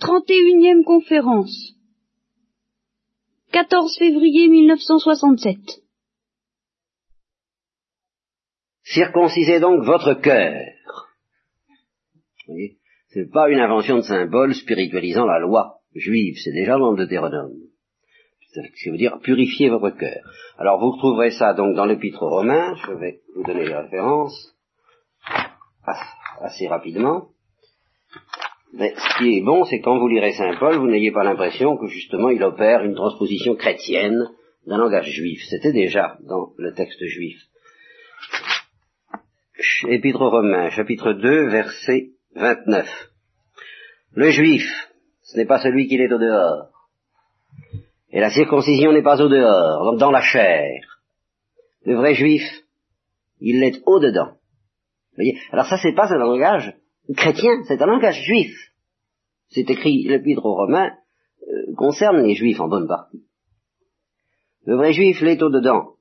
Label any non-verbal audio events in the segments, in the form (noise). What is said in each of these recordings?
31e conférence. 14 février 1967. Circoncisez donc votre cœur. Voyez, c'est pas une invention de symbole spiritualisant la loi juive, c'est déjà dans le Deutéronome. Ce qui veut dire purifier votre cœur. Alors vous trouverez ça donc dans l'épître aux Romains, je vais vous donner les références assez rapidement. Mais ce qui est bon, c'est quand vous lirez Saint Paul, vous n'ayez pas l'impression que justement il opère une transposition chrétienne d'un langage juif. C'était déjà dans le texte juif. Épître aux Romains, chapitre 2, verset 29. Le juif, ce n'est pas celui qui est au dehors. Et la circoncision n'est pas au dehors, donc dans la chair. Le vrai juif, il l'est au dedans. Voyez? Alors ça, c'est pas un langage chrétien, c'est un langage juif. C'est écrit, l'épître aux Romains euh, concerne les juifs en bonne partie. Le vrai juif l'est au dedans.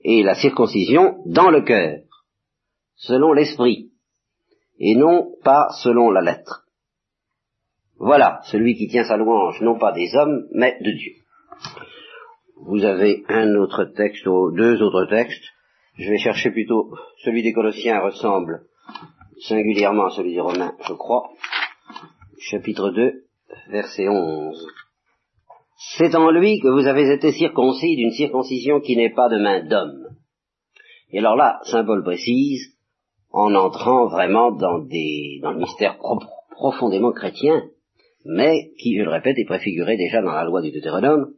Et la circoncision dans le cœur, selon l'esprit, et non pas selon la lettre. Voilà celui qui tient sa louange, non pas des hommes, mais de Dieu. Vous avez un autre texte, ou deux autres textes. Je vais chercher plutôt celui des Colossiens ressemble singulièrement à celui des Romains, je crois. Chapitre 2, verset 11. C'est en lui que vous avez été circoncis d'une circoncision qui n'est pas de main d'homme. Et alors là, Saint Paul précise, en entrant vraiment dans, des, dans le mystère profondément chrétien, mais qui, je le répète, est préfiguré déjà dans la loi du Deutéronome,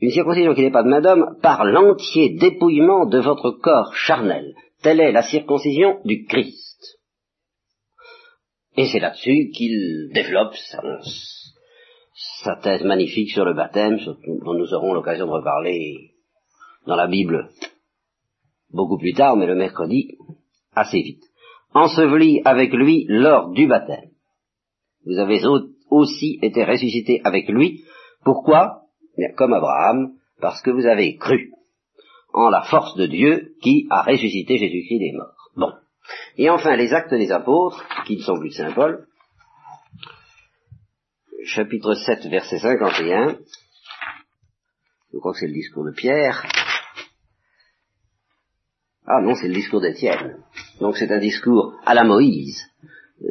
une circoncision qui n'est pas de main d'homme par l'entier dépouillement de votre corps charnel. Telle est la circoncision du Christ. Et c'est là-dessus qu'il développe sa, thèse magnifique sur le baptême, dont nous aurons l'occasion de reparler dans la Bible beaucoup plus tard, mais le mercredi, assez vite. Enseveli avec lui lors du baptême. Vous avez aussi été ressuscité avec lui. Pourquoi? Comme Abraham, parce que vous avez cru en la force de Dieu qui a ressuscité Jésus-Christ des morts. Bon. Et enfin, les actes des apôtres, qui ne sont plus de Saint Paul, chapitre 7, verset 51, je crois que c'est le discours de Pierre, ah non, c'est le discours d'Étienne. Donc c'est un discours à la Moïse, euh,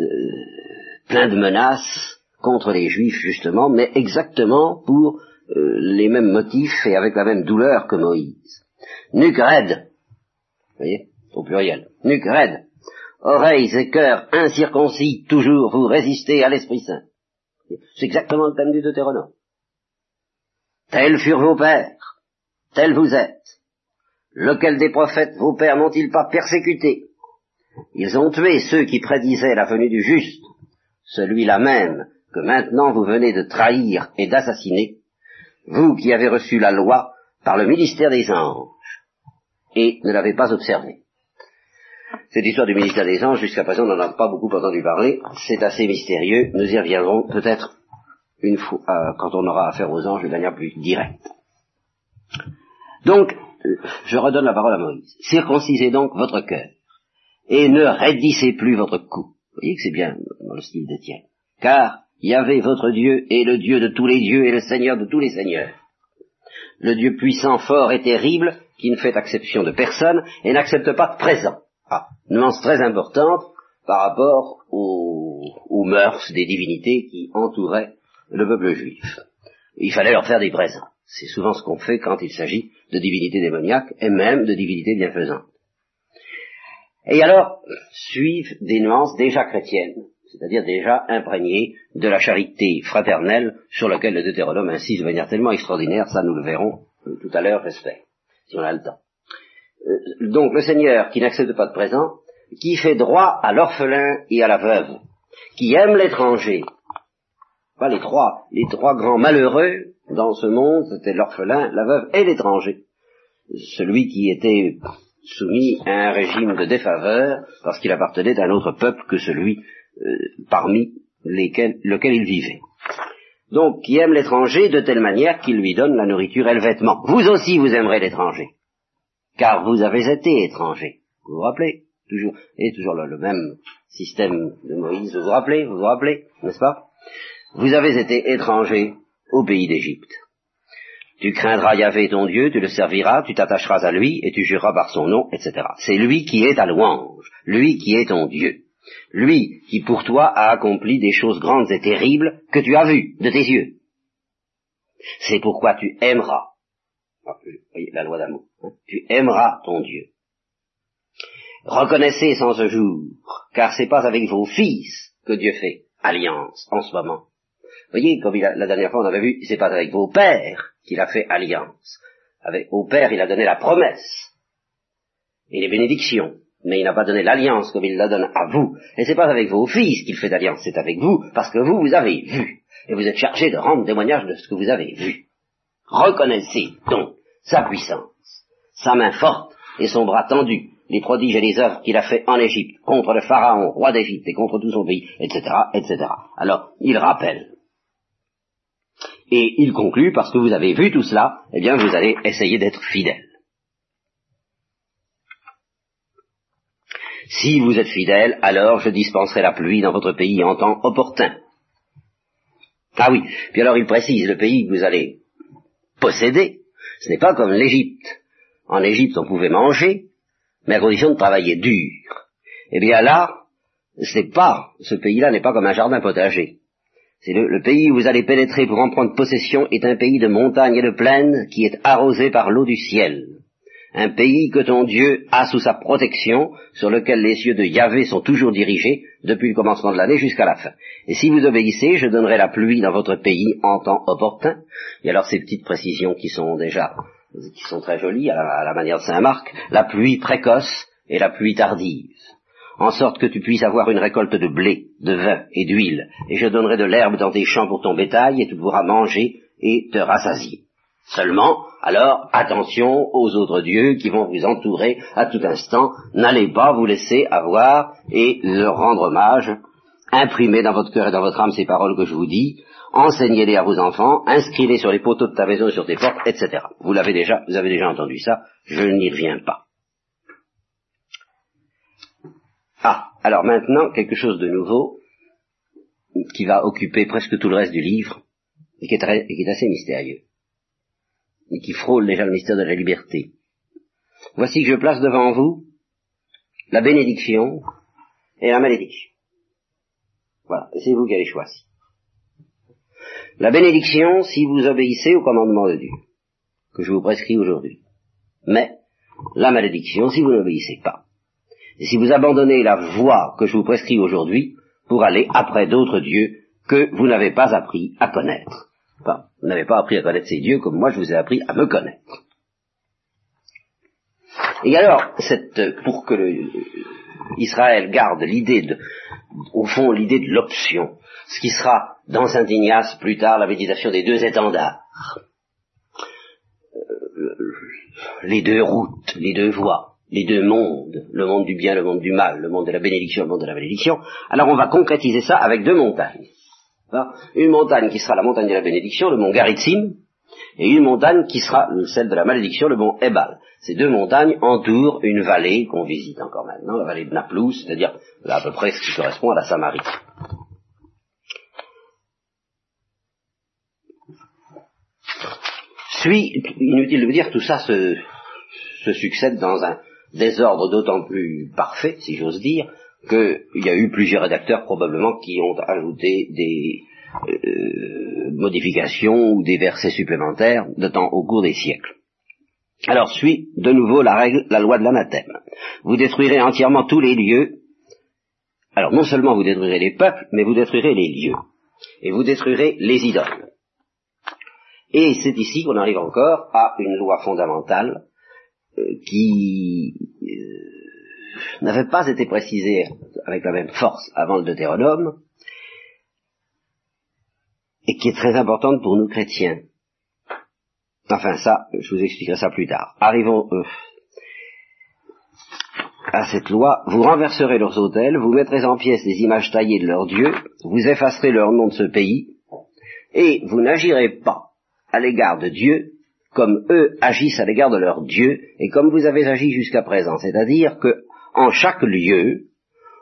plein de menaces contre les Juifs justement, mais exactement pour euh, les mêmes motifs et avec la même douleur que Moïse. Nuque raide, vous voyez, au pluriel, nuque raide, oreilles et cœurs incirconcis, toujours vous résistez à l'Esprit Saint. C'est exactement le thème du Deutéronome. Tels furent vos pères, tels vous êtes. Lequel des prophètes vos pères n'ont-ils pas persécuté Ils ont tué ceux qui prédisaient la venue du juste, celui-là même que maintenant vous venez de trahir et d'assassiner, vous qui avez reçu la loi par le ministère des anges, et ne l'avez pas observé. Cette histoire du ministère des anges, jusqu'à présent, on n'en a pas beaucoup entendu parler, c'est assez mystérieux, nous y reviendrons peut-être une fois, euh, quand on aura affaire aux anges de manière plus directe. Donc, je redonne la parole à Moïse. Circoncisez donc votre cœur, et ne raidissez plus votre cou. Vous voyez que c'est bien dans le style d'Étienne. Car Yahvé votre Dieu est le Dieu de tous les dieux et le Seigneur de tous les seigneurs. Le Dieu puissant, fort et terrible, qui ne fait exception de personne et n'accepte pas de présent. Ah, nuance très importante par rapport aux, aux mœurs des divinités qui entouraient le peuple juif. Il fallait leur faire des présents. C'est souvent ce qu'on fait quand il s'agit de divinités démoniaques et même de divinités bienfaisantes. Et alors, suivent des nuances déjà chrétiennes, c'est-à-dire déjà imprégnées de la charité fraternelle sur laquelle le Deutéronome insiste de manière tellement extraordinaire, ça nous le verrons tout à l'heure, j'espère, si on a le temps. Euh, donc le Seigneur qui n'accepte pas de présent, qui fait droit à l'orphelin et à la veuve, qui aime l'étranger, pas les trois, les trois grands malheureux dans ce monde, c'était l'orphelin, la veuve et l'étranger. Celui qui était soumis à un régime de défaveur parce qu'il appartenait à un autre peuple que celui euh, parmi lesquels, lequel il vivait. Donc, qui aime l'étranger de telle manière qu'il lui donne la nourriture et le vêtement. Vous aussi, vous aimerez l'étranger, car vous avez été étranger. Vous vous rappelez toujours, et toujours le, même système de Moïse, vous vous rappelez, vous vous rappelez, n'est-ce pas? Vous avez été étrangers au pays d'Égypte. Tu craindras Yahvé ton Dieu, tu le serviras, tu t'attacheras à lui et tu jureras par son nom, etc. C'est lui qui est ta louange, lui qui est ton Dieu, lui qui pour toi a accompli des choses grandes et terribles que tu as vues de tes yeux. C'est pourquoi tu aimeras, voyez la loi d'amour, tu aimeras ton Dieu. Reconnaissez sans ce jour, car c'est pas avec vos fils que Dieu fait alliance en ce moment. Voyez, comme la dernière fois on avait vu, c'est pas avec vos pères qu'il a fait alliance. Avec, au père, il a donné la promesse et les bénédictions, mais il n'a pas donné l'alliance comme il la donne à vous. Et c'est pas avec vos fils qu'il fait alliance, c'est avec vous, parce que vous, vous avez vu. Et vous êtes chargé de rendre témoignage de ce que vous avez vu. Reconnaissez donc sa puissance, sa main forte et son bras tendu, les prodiges et les œuvres qu'il a fait en Égypte, contre le Pharaon, roi d'Égypte, et contre tout son pays, etc., etc. Alors, il rappelle. Et il conclut, parce que vous avez vu tout cela, eh bien, vous allez essayer d'être fidèle. Si vous êtes fidèle, alors je dispenserai la pluie dans votre pays en temps opportun. Ah oui, puis alors il précise, le pays que vous allez posséder, ce n'est pas comme l'Égypte. En Égypte, on pouvait manger, mais à condition de travailler dur. Eh bien là, c'est pas, ce pays-là n'est pas comme un jardin potager. C'est le, pays où vous allez pénétrer pour en prendre possession est un pays de montagnes et de plaines qui est arrosé par l'eau du ciel. Un pays que ton Dieu a sous sa protection, sur lequel les yeux de Yahvé sont toujours dirigés, depuis le commencement de l'année jusqu'à la fin. Et si vous obéissez, je donnerai la pluie dans votre pays en temps opportun. Et alors ces petites précisions qui sont déjà qui sont très jolies à la, manière de Saint Marc, la pluie précoce et la pluie tardive, en sorte que tu puisses avoir une récolte de blé, de vin et d'huile, et je donnerai de l'herbe dans tes champs pour ton bétail, et tu pourras manger et te rassasier. Seulement, alors, attention aux autres dieux qui vont vous entourer à tout instant, n'allez pas vous laisser avoir et leur rendre hommage, imprimez dans votre cœur et dans votre âme ces paroles que je vous dis, enseignez-les à vos enfants, inscrivez sur les poteaux de ta maison sur tes portes, etc. Vous l'avez déjà, vous avez déjà entendu ça, je n'y reviens pas. Ah, alors maintenant, quelque chose de nouveau qui va occuper presque tout le reste du livre et qui est, et qui est assez mystérieux et qui frôle déjà le mystère de la liberté. Voici que je place devant vous la bénédiction et la malédiction. Voilà, c'est vous qui allez choisir. La bénédiction si vous obéissez au commandement de Dieu, que je vous prescris aujourd'hui. Mais la malédiction si vous n'obéissez pas. Et si vous abandonnez la voie que je vous prescris aujourd'hui pour aller après d'autres dieux que vous n'avez pas appris à connaître. Enfin, vous n'avez pas appris à connaître ces dieux comme moi je vous ai appris à me connaître. Et alors, cette, pour que le, Israël garde l'idée de, au fond, l'idée de l'option, ce qui sera dans Saint Ignace plus tard la méditation des deux étendards, euh, les deux routes, les deux voies, les deux mondes, le monde du bien, le monde du mal, le monde de la bénédiction, le monde de la bénédiction. Alors on va concrétiser ça avec deux montagnes. Une montagne qui sera la montagne de la bénédiction, le mont Garitzim, et une montagne qui sera celle de la malédiction, le mont Ebal. Ces deux montagnes entourent une vallée qu'on visite encore maintenant, la vallée de Naplouse, c'est-à-dire à peu près ce qui correspond à la Samarie. Suis, inutile de vous dire, tout ça se, se succède dans un désordre d'autant plus parfait, si j'ose dire, qu'il y a eu plusieurs rédacteurs probablement qui ont ajouté des euh, modifications ou des versets supplémentaires de au cours des siècles. Alors suit de nouveau la règle, la loi de l'anathème. Vous détruirez entièrement tous les lieux. Alors non seulement vous détruirez les peuples, mais vous détruirez les lieux. Et vous détruirez les idoles. Et c'est ici qu'on arrive encore à une loi fondamentale euh, qui euh, n'avait pas été précisée avec la même force avant le Deutéronome, et qui est très importante pour nous chrétiens. Enfin ça, je vous expliquerai ça plus tard. Arrivons euh, à cette loi, vous renverserez leurs autels, vous mettrez en pièces les images taillées de leurs dieux, vous effacerez leur nom de ce pays, et vous n'agirez pas à l'égard de Dieu comme eux agissent à l'égard de leur Dieu, et comme vous avez agi jusqu'à présent. C'est-à-dire que en chaque lieu,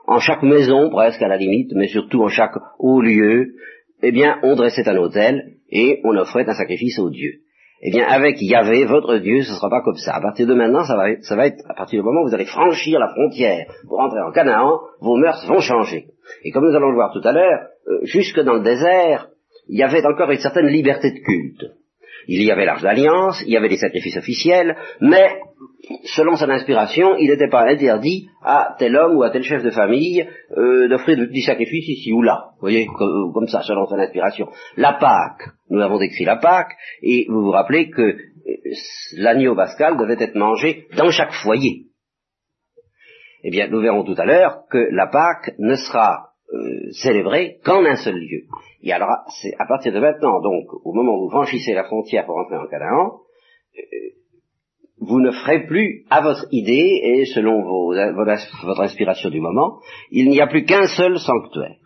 en chaque maison presque à la limite, mais surtout en chaque haut lieu, eh bien, on dressait un autel et on offrait un sacrifice au Dieu. Eh bien, avec Yahvé, votre Dieu, ce ne sera pas comme ça. À partir de maintenant, ça va, ça va être, à partir du moment où vous allez franchir la frontière pour entrer en Canaan, vos mœurs vont changer. Et comme nous allons le voir tout à l'heure, euh, jusque dans le désert, il y avait encore une certaine liberté de culte. Il y avait l'arche d'alliance, il y avait des sacrifices officiels, mais selon son inspiration, il n'était pas interdit à tel homme ou à tel chef de famille euh, d'offrir du sacrifice ici ou là. Vous voyez, comme, comme, ça, selon son inspiration. La Pâque, nous avons décrit la Pâque, et vous vous rappelez que euh, l'agneau pascal devait être mangé dans chaque foyer. Eh bien, nous verrons tout à l'heure que la Pâque ne sera euh, célébrée qu'en un seul lieu. Et alors, à partir de maintenant, donc, au moment où vous franchissez la frontière pour entrer en Canaan, euh, vous ne ferez plus à votre idée et selon votre inspiration du moment, il n'y a plus qu'un seul sanctuaire.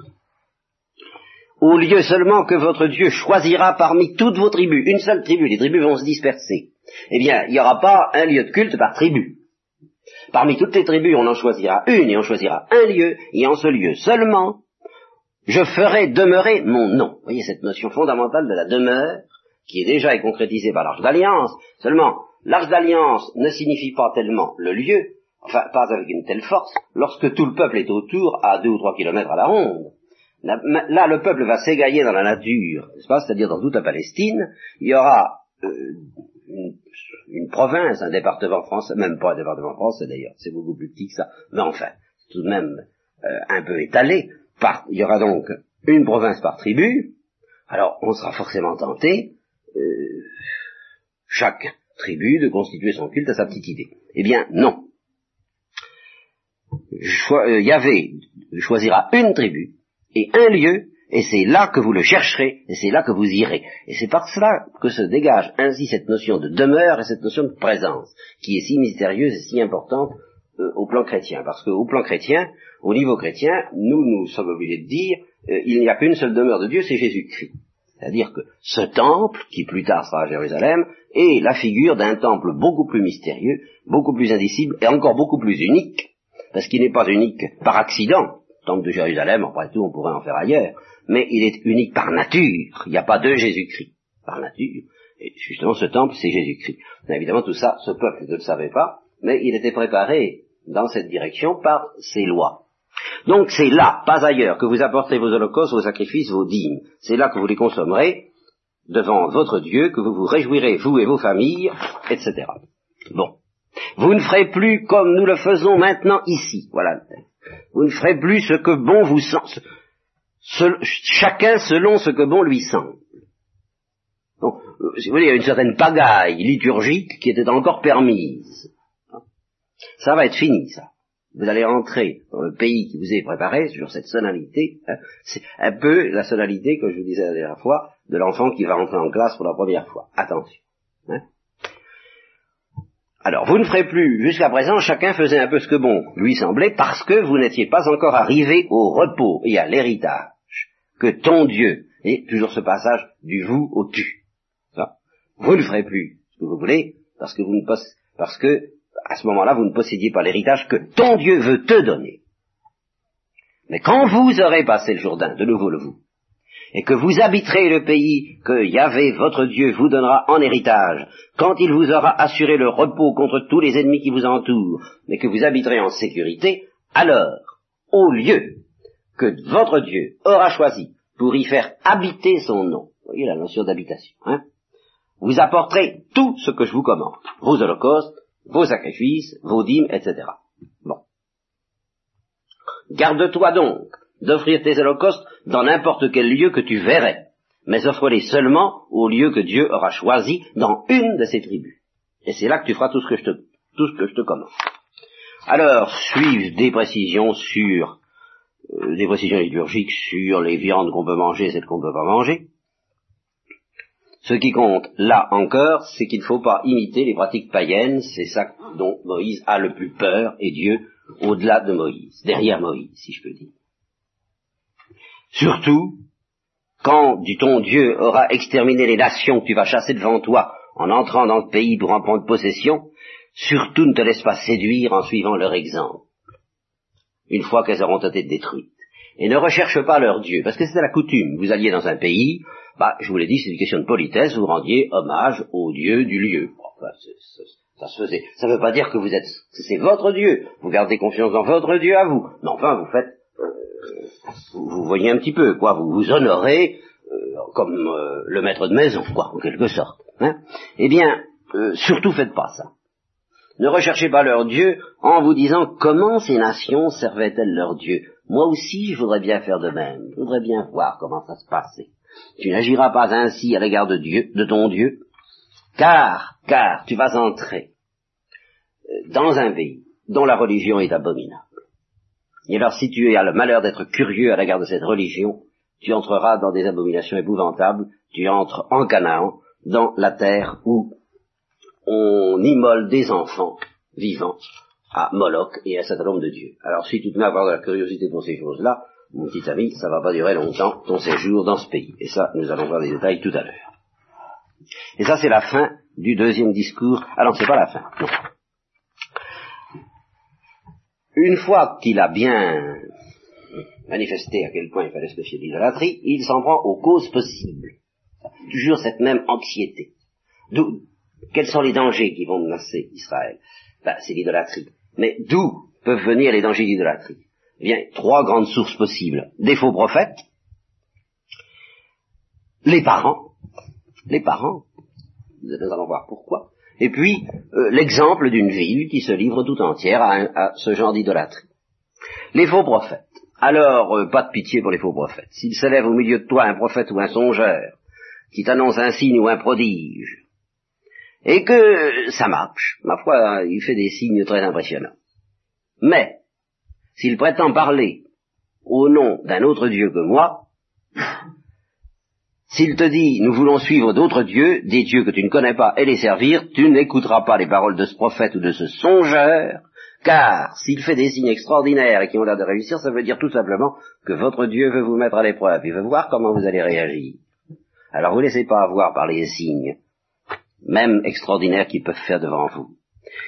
Au lieu seulement que votre Dieu choisira parmi toutes vos tribus, une seule tribu, les tribus vont se disperser, eh bien, il n'y aura pas un lieu de culte par tribu. Parmi toutes les tribus, on en choisira une et on choisira un lieu, et en ce lieu seulement, je ferai demeurer mon nom. Vous voyez cette notion fondamentale de la demeure, qui est déjà et concrétisée par l'arche d'alliance. Seulement, l'arche d'alliance ne signifie pas tellement le lieu, enfin pas avec une telle force, lorsque tout le peuple est autour à deux ou trois kilomètres à la ronde. Là, le peuple va s'égailler dans la nature, C'est-à-dire dans toute la Palestine, il y aura euh, une, une, province, un département français, même pas un département français d'ailleurs, c'est beaucoup plus petit que ça, mais enfin, tout de même euh, un peu étalé. Par, il y aura donc une province par tribu. Alors, on sera forcément tenté, euh, chaque tribu de constituer son culte à sa petite idée. Eh bien, non. Euh, Yahvé choisira une tribu et un lieu, et c'est là que vous le chercherez, et c'est là que vous irez. Et c'est par cela que se dégage ainsi cette notion de demeure et cette notion de présence, qui est si mystérieuse et si importante euh, au plan chrétien. Parce qu'au plan chrétien, au niveau chrétien, nous, nous sommes obligés de dire, euh, il n'y a qu'une seule demeure de Dieu, c'est Jésus-Christ. C'est-à-dire que ce temple, qui plus tard sera à Jérusalem, est la figure d'un temple beaucoup plus mystérieux, beaucoup plus indicible et encore beaucoup plus unique, parce qu'il n'est pas unique par accident. Le temple de Jérusalem, après tout, on pourrait en faire ailleurs, mais il est unique par nature. Il n'y a pas de Jésus-Christ par nature. Et justement, ce temple, c'est Jésus-Christ. Évidemment, tout ça, ce peuple ne le savait pas, mais il était préparé dans cette direction par ses lois. Donc c'est là, pas ailleurs, que vous apporterez vos holocaustes, vos sacrifices, vos dîmes. C'est là que vous les consommerez devant votre Dieu, que vous vous réjouirez, vous et vos familles, etc. Bon. Vous ne ferez plus comme nous le faisons maintenant ici. Voilà. Vous ne ferez plus ce que bon vous semble. chacun selon ce que bon lui semble. Donc, euh, si vous voulez, il y a une certaine pagaille liturgique qui était encore permise. Ça va être fini, ça vous allez entrer dans le pays qui vous est préparé sur cette sonalité. Hein. c'est un peu la sonalité, que je vous disais la dernière fois, de l'enfant qui va rentrer en classe pour la première fois. Attention. Hein. Alors, vous ne ferez plus, jusqu'à présent, chacun faisait un peu ce que bon lui semblait, parce que vous n'étiez pas encore arrivé au repos et à l'héritage que ton Dieu, et toujours ce passage du vous au tu. Vous ne ferez plus ce que vous voulez, parce que vous ne parce que à ce moment-là, vous ne possédiez pas l'héritage que ton Dieu veut te donner. Mais quand vous aurez passé le Jourdain, de nouveau le vous, et que vous habiterez le pays que Yahvé, votre Dieu, vous donnera en héritage, quand il vous aura assuré le repos contre tous les ennemis qui vous entourent, mais que vous habiterez en sécurité, alors, au lieu que votre Dieu aura choisi pour y faire habiter son nom, vous voyez la notion d'habitation, hein, vous apporterez tout ce que je vous commande, vos holocaustes, vos sacrifices, vos dîmes, etc. Bon. Garde-toi donc d'offrir tes holocaustes dans n'importe quel lieu que tu verrais, mais offre-les seulement au lieu que Dieu aura choisi dans une de ses tribus. Et c'est là que tu feras tout ce que je te, tout commande. Alors, suivent des précisions sur, euh, des précisions liturgiques sur les viandes qu'on peut manger et celles qu'on ne peut pas manger, ce qui compte, là encore, c'est qu'il ne faut pas imiter les pratiques païennes, c'est ça dont Moïse a le plus peur, et Dieu au-delà de Moïse, derrière Moïse, si je peux dire. Surtout, quand, dit-on, Dieu aura exterminé les nations que tu vas chasser devant toi en entrant dans le pays pour en prendre possession, surtout ne te laisse pas séduire en suivant leur exemple, une fois qu'elles auront été détruites. et ne recherchent pas leur Dieu, parce que c'était la coutume. Vous alliez dans un pays, bah, je vous l'ai dit, c'est une question de politesse, vous rendiez hommage au Dieu du lieu. ça se faisait. Ça ne veut pas dire que vous êtes, c'est votre Dieu. Vous gardez confiance dans votre Dieu à vous. Mais enfin, vous faites, euh, vous, voyez un petit peu, quoi. Vous vous honorez euh, comme euh, le maître de maison, quoi, en quelque sorte. Hein. eh bien, surtout faites pas ça. Ne recherchez pas leur Dieu en vous disant comment ces nations servaient-elles leur Dieu. Moi aussi, je voudrais bien faire de même. Je voudrais bien voir comment ça se passait. Tu n'agiras pas ainsi à l'égard de Dieu, de ton Dieu, car, car tu vas entrer euh, dans un pays dont la religion est abominable. Et alors si tu as le malheur d'être curieux à l'égard de cette religion, tu entreras dans des abominations épouvantables, tu entres en Canaan, dans la terre où on immole des enfants vivants à Moloch et à cet homme de Dieu. Alors si tu te mets à avoir de la curiosité pour ces choses-là, mon petit ami, ça va pas durer longtemps ton séjour dans ce pays. Et ça, nous allons voir des détails tout à l'heure. Et ça, c'est la fin du deuxième discours. Ah non, c'est pas la fin. Une fois qu'il a bien manifesté à quel point il fallait se méfier l'idolâtrie, il s'en prend aux causes possibles. Toujours cette même anxiété. D'où, quels sont les dangers qui vont menacer Israël? Ben, C'est l'idolâtrie. Mais d'où peuvent venir les dangers d'idolâtrie? Eh bien, trois grandes sources possibles. Des faux prophètes, les parents, les parents, nous allons voir pourquoi, et puis euh, l'exemple d'une ville qui se livre tout entière à, ce genre d'idolâtrie. Les faux prophètes. Alors, euh, pas de pitié pour les faux prophètes. S'il s'élève au milieu de toi un prophète ou un songeur, qui t'annonce un signe ou un prodige, et que ça marche, ma foi, il fait des signes très impressionnants. Mais, s'il prétend parler au nom d'un autre Dieu que moi, s'il te dit, nous voulons suivre d'autres dieux, des dieux que tu ne connais pas, et les servir, tu n'écouteras pas les paroles de ce prophète ou de ce songeur, car s'il fait des signes extraordinaires et qui ont l'air de réussir, ça veut dire tout simplement que votre Dieu veut vous mettre à l'épreuve, il veut voir comment vous allez réagir. Alors vous laissez pas avoir par les signes, même extraordinaires qu'ils peuvent faire devant vous.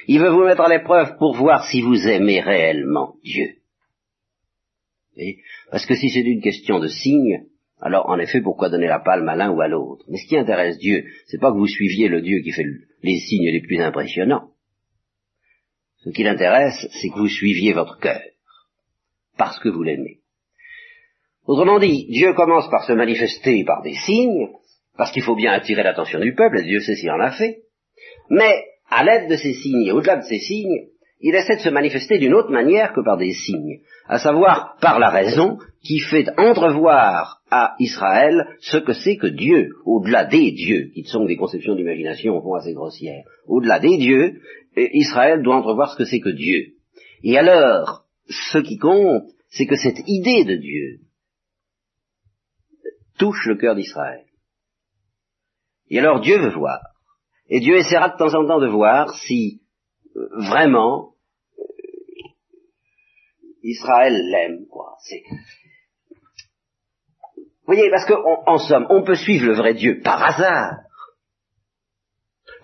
Il veut vous mettre à l'épreuve pour voir si vous aimez réellement Dieu. Parce que si c'est une question de signes, alors, en effet, pourquoi donner la palme à l'un ou à l'autre? Mais ce qui intéresse Dieu, c'est pas que vous suiviez le Dieu qui fait les signes les plus impressionnants. Ce qui l'intéresse, c'est que vous suiviez votre cœur, parce que vous l'aimez. Autrement dit, Dieu commence par se manifester par des signes, parce qu'il faut bien attirer l'attention du peuple, et Dieu sait s'il en a fait. Mais, à l'aide de ces signes, et au-delà de ces signes, il essaie de se manifester d'une autre manière que par des signes, à savoir par la raison qui fait entrevoir à Israël ce que c'est que Dieu, au-delà des dieux, qui sont des conceptions d'imagination au fond assez grossières, au-delà des dieux, Israël doit entrevoir ce que c'est que Dieu. Et alors, ce qui compte, c'est que cette idée de Dieu touche le cœur d'Israël. Et alors Dieu veut voir. Et Dieu essaiera de temps en temps de voir si euh, vraiment Israël l'aime, quoi. Vous voyez, parce qu'en somme, on peut suivre le vrai Dieu par hasard.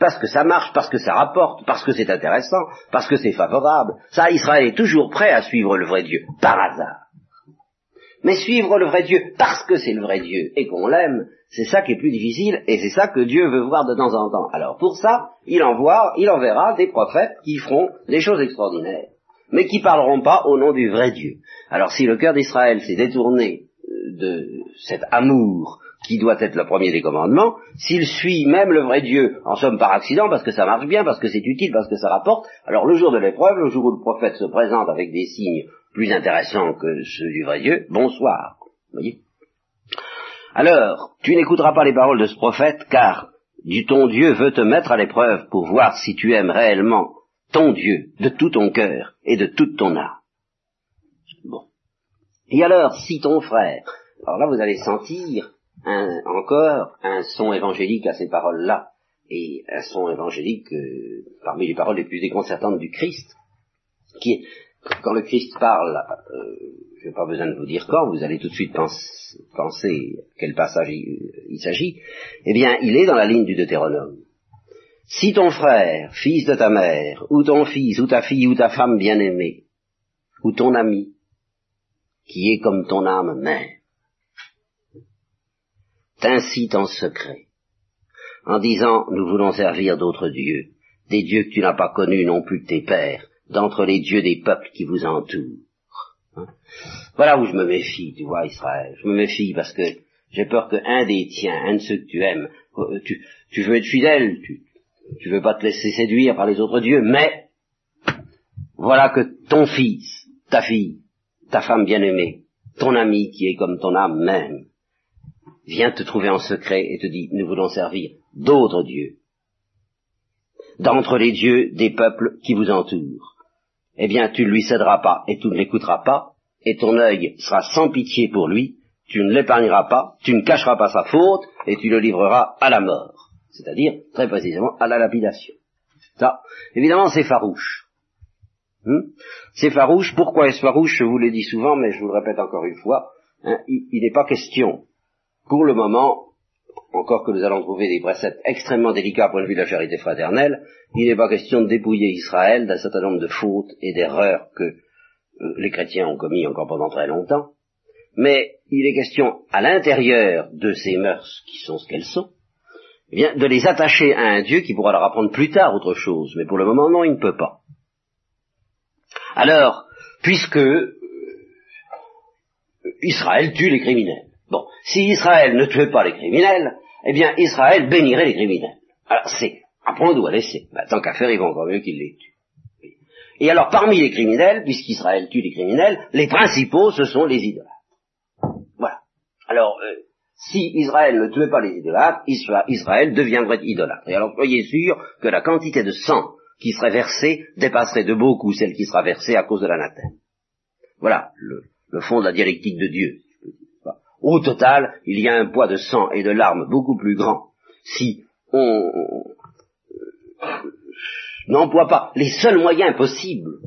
Parce que ça marche, parce que ça rapporte, parce que c'est intéressant, parce que c'est favorable. Ça, Israël est toujours prêt à suivre le vrai Dieu, par hasard. Mais suivre le vrai Dieu parce que c'est le vrai Dieu et qu'on l'aime, c'est ça qui est plus difficile et c'est ça que Dieu veut voir de temps en temps. Alors pour ça, il envoie, il enverra des prophètes qui feront des choses extraordinaires mais qui parleront pas au nom du vrai Dieu. Alors si le cœur d'Israël s'est détourné euh, de cet amour qui doit être le premier des commandements, s'il suit même le vrai Dieu, en somme par accident, parce que ça marche bien, parce que c'est utile, parce que ça rapporte, alors le jour de l'épreuve, le jour où le prophète se présente avec des signes plus intéressants que ceux du vrai Dieu, bonsoir. Voyez? Alors, tu n'écouteras pas les paroles de ce prophète, car du ton Dieu veut te mettre à l'épreuve pour voir si tu aimes réellement ton Dieu de tout ton cœur et de toute ton âme. Bon. Et alors, si ton frère, alors là vous allez sentir encore un son évangélique à ces paroles-là, et un son évangélique euh, parmi les paroles les plus déconcertantes du Christ, qui est, quand le Christ parle, euh, je n'ai pas besoin de vous dire quand, vous allez tout de suite penser quel passage il s'agit, eh bien, il est dans la ligne du Deutéronome. Si ton frère, fils de ta mère, ou ton fils, ou ta fille, ou ta femme bien-aimée, ou ton ami, qui est comme ton âme même, t'incite en secret, en disant nous voulons servir d'autres dieux, des dieux que tu n'as pas connus non plus que tes pères, d'entre les dieux des peuples qui vous entourent. Hein? voilà où je me méfie, tu vois, Israël. Je me méfie parce que j'ai peur qu'un des tiens, un de ceux que tu aimes, euh, tu, tu veux être fidèle, tu, tu veux pas te laisser séduire par les autres dieux, mais voilà que ton fils, ta fille, ta femme bien-aimée, ton ami qui est comme ton âme même, vient te trouver en secret et te dit, nous voulons servir d'autres dieux, d'entre les dieux des peuples qui vous entourent. Eh bien, tu ne lui céderas pas et tu ne l'écouteras pas, et ton œil sera sans pitié pour lui, tu ne l'épargneras pas, tu ne cacheras pas sa faute, et tu le livreras à la mort, c'est-à-dire, très précisément, à la lapidation. Ça, évidemment, c'est farouche. Hmm? c'est farouche. Pourquoi est-ce farouche? Je vous l'ai dit souvent, mais je vous le répète encore une fois. Hein, il n'est pas question, pour le moment, encore que nous allons trouver des préceptes extrêmement délicats à point de vue de la charité fraternelle, il n'est pas question de dépouiller Israël d'un certain nombre de fautes et d'erreurs que euh, les chrétiens ont commis encore pendant très longtemps, mais il est question à l'intérieur de ces mœurs qui sont ce qu'elles sont, eh bien, de les attacher à un Dieu qui pourra leur apprendre plus tard autre chose, mais pour le moment non, il ne peut pas. Alors, puisque euh, Israël tue les criminels. Bon, si Israël ne tuait pas les criminels, eh bien Israël bénirait les criminels. Alors c'est à prendre ou à laisser. Ben, tant qu'à faire, il va encore mieux qu'il les tue. Et alors parmi les criminels, puisqu'Israël tue les criminels, les principaux ce sont les idolâtres. Voilà. Alors, euh, si Israël ne tuait pas les idolâtres, Israël deviendrait idolâtre. Et alors soyez sûr que la quantité de sang qui serait versée dépasserait de beaucoup celle qui sera versée à cause de l'anathème. Voilà le, fond de la dialectique de Dieu. Au total, il y a un poids de sang et de larmes beaucoup plus grand si on, n'emploie pas les seuls moyens possibles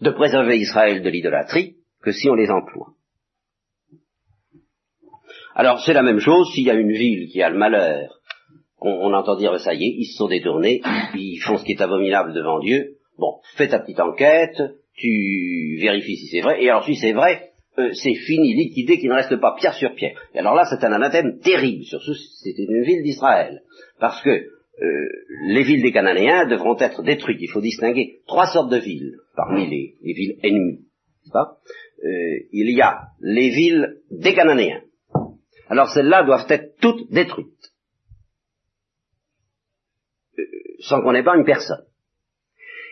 de préserver Israël de l'idolâtrie que si on les emploie. Alors c'est la même chose s'il y a une ville qui a le malheur on, entend dire, ça y est, ils se sont détournés, ils font ce qui est abominable devant Dieu. Bon, fais ta petite enquête, tu vérifies si c'est vrai, et alors si c'est vrai, euh, c'est fini, liquidé, qu'il ne reste pas pierre sur pierre. Et alors là, c'est un anathème terrible, surtout si c'était une ville d'Israël, parce que euh, les villes des Cananéens devront être détruites. Il faut distinguer trois sortes de villes parmi les, villes ennemies. Pas? Euh, il y a les villes des Cananéens. Alors celles-là doivent être toutes détruites. sans qu'on épargne personne.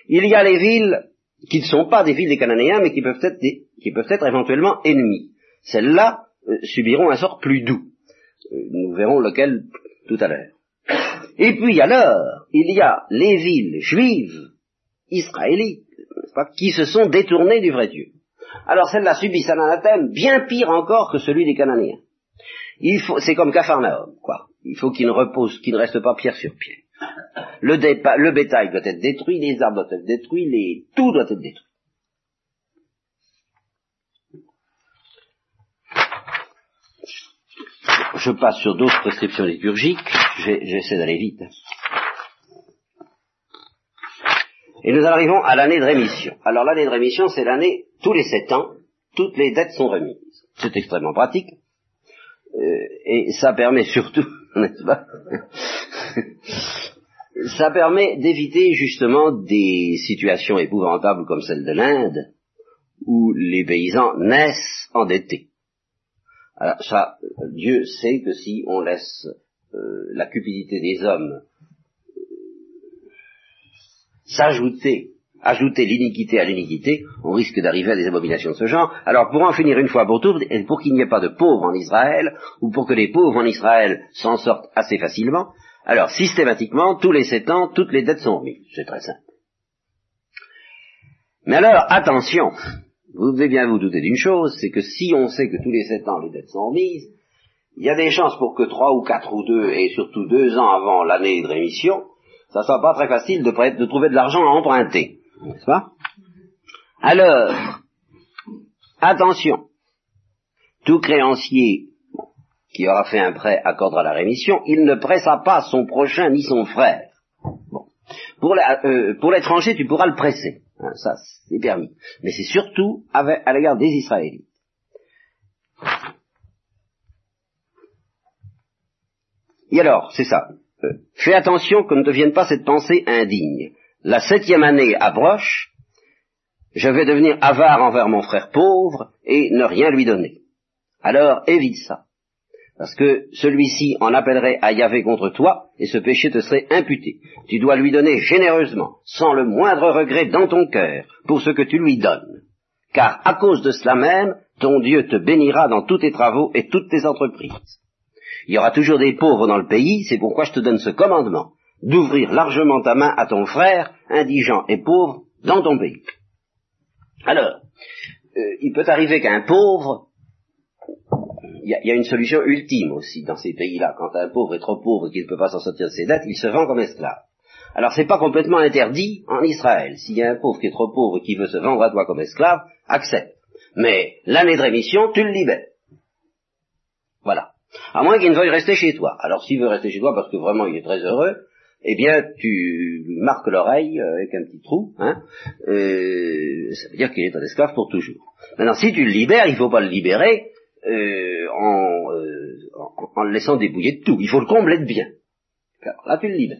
Il y a les villes qui ne sont pas des villes des Cananéens, mais qui peuvent être, qui peuvent être éventuellement ennemies. Celles-là euh, subiront un sort plus doux. Euh, nous verrons lequel tout à l'heure. Et puis alors, il y a les villes juives, israélites, qui se sont détournées du vrai Dieu. Alors celles-là subissent un anathème bien pire encore que celui des Cananéens. Il faut, c'est comme Capharnaüm, quoi. Il faut qu'il ne repose, qu'il ne reste pas pierre sur pierre. Le, bétail doit être détruit, les arbres doivent être détruits, les... tout doit être détruit. Je passe sur d'autres prescriptions liturgiques, j'essaie d'aller vite. Et nous arrivons à l'année de rémission. Alors l'année de rémission, c'est l'année, tous les sept ans, toutes les dettes sont remises. C'est extrêmement pratique. Euh, et ça permet surtout, (laughs) n'est-ce pas? Ça permet d'éviter justement des situations épouvantables comme celle de l'Inde, où les paysans naissent endettés. Alors ça, Dieu sait que si on laisse euh, la cupidité des hommes euh, s'ajouter, ajouter l'iniquité à l'iniquité, on risque d'arriver à des abominations de ce genre. Alors pour en finir une fois pour toutes, et pour qu'il n'y ait pas de pauvres en Israël, ou pour que les pauvres en Israël s'en sortent assez facilement, alors, systématiquement, tous les sept ans, toutes les dettes sont remises. C'est très simple. Mais alors, attention, vous devez bien vous douter d'une chose, c'est que si on sait que tous les sept ans les dettes sont remises, il y a des chances pour que trois ou quatre ou deux, et surtout deux ans avant l'année de rémission, ça soit pas très facile de, de trouver de l'argent à emprunter. N'est-ce pas? Alors, attention, tout créancier qui aura fait un prêt accordera la rémission, il ne pressa pas son prochain ni son frère. Bon. Pour, euh, l'étranger, tu pourras le presser. Hein, ça, c'est permis. Mais c'est surtout à l'égard des Israélites. Et alors, c'est ça. Euh, fais attention que ne devienne pas cette pensée indigne. La septième année approche, je vais devenir avare envers mon frère pauvre et ne rien lui donner. Alors évite ça. Parce que celui-ci en appellerait à Yahvé contre toi, et ce péché te serait imputé. Tu dois lui donner généreusement, sans le moindre regret dans ton cœur, pour ce que tu lui donnes. Car à cause de cela même, ton Dieu te bénira dans tous tes travaux et toutes tes entreprises. Il y aura toujours des pauvres dans le pays, c'est pourquoi je te donne ce commandement, d'ouvrir largement ta main à ton frère, indigent et pauvre, dans ton pays. Alors, euh, il peut arriver qu'un pauvre, il y, a, une solution ultime aussi dans ces pays-là. Quand un pauvre est trop pauvre et qu'il ne peut pas s'en sortir de ses dettes, il se vend comme esclave. Alors c'est pas complètement interdit en Israël. S'il y a un pauvre qui est trop pauvre et qui veut se vendre à toi comme esclave, accepte. Mais l'année de rémission, tu le libères. Voilà. À moins qu'il ne veuille rester chez toi. Alors s'il veut rester chez toi parce que vraiment il est très heureux, eh bien tu marques l'oreille euh, avec un petit trou, hein, euh, ça veut dire qu'il est un esclave pour toujours. Maintenant, si tu le libères, il ne faut pas le libérer euh, en, en, le laissant débouiller de tout. Il faut le combler de bien. Alors, là, tu le libères.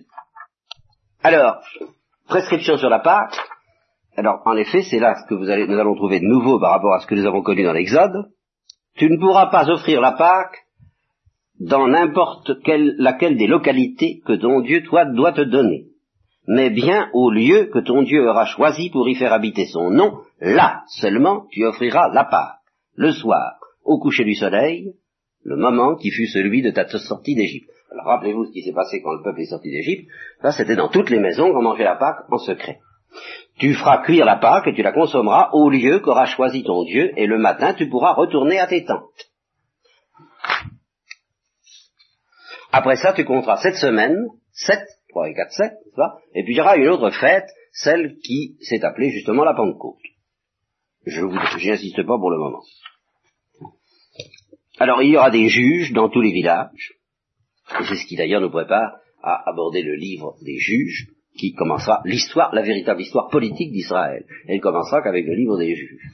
Alors, prescription sur la Pâque. Alors, en effet, c'est là ce que nous allons trouver de nouveau par rapport à ce que nous avons connu dans l'Exode. Tu ne pourras pas offrir la Pâque dans n'importe quelle, laquelle des localités que ton Dieu, toi, doit te donner, mais bien au lieu que ton Dieu aura choisi pour y faire habiter son nom, là seulement tu offriras la Pâque, le soir, au coucher du soleil, le moment qui fut celui de ta sortie d'Égypte. Alors rappelez-vous ce qui s'est passé quand le peuple est sorti d'Égypte, ça c'était dans toutes les maisons qu'on mangeait la Pâque en secret. Tu feras cuire la Pâque et tu la consommeras au lieu qu'aura choisi ton Dieu, et le matin tu pourras retourner à tes tentes. Après ça, tu compteras sept semaines, sept, trois et quatre, sept, et puis il y aura une autre fête, celle qui s'est appelée justement la Pentecôte. Je insiste pas pour le moment. Alors il y aura des juges dans tous les villages, c'est ce qui d'ailleurs nous prépare à aborder le livre des juges, qui commencera l'histoire, la véritable histoire politique d'Israël. Elle commencera qu'avec le livre des juges.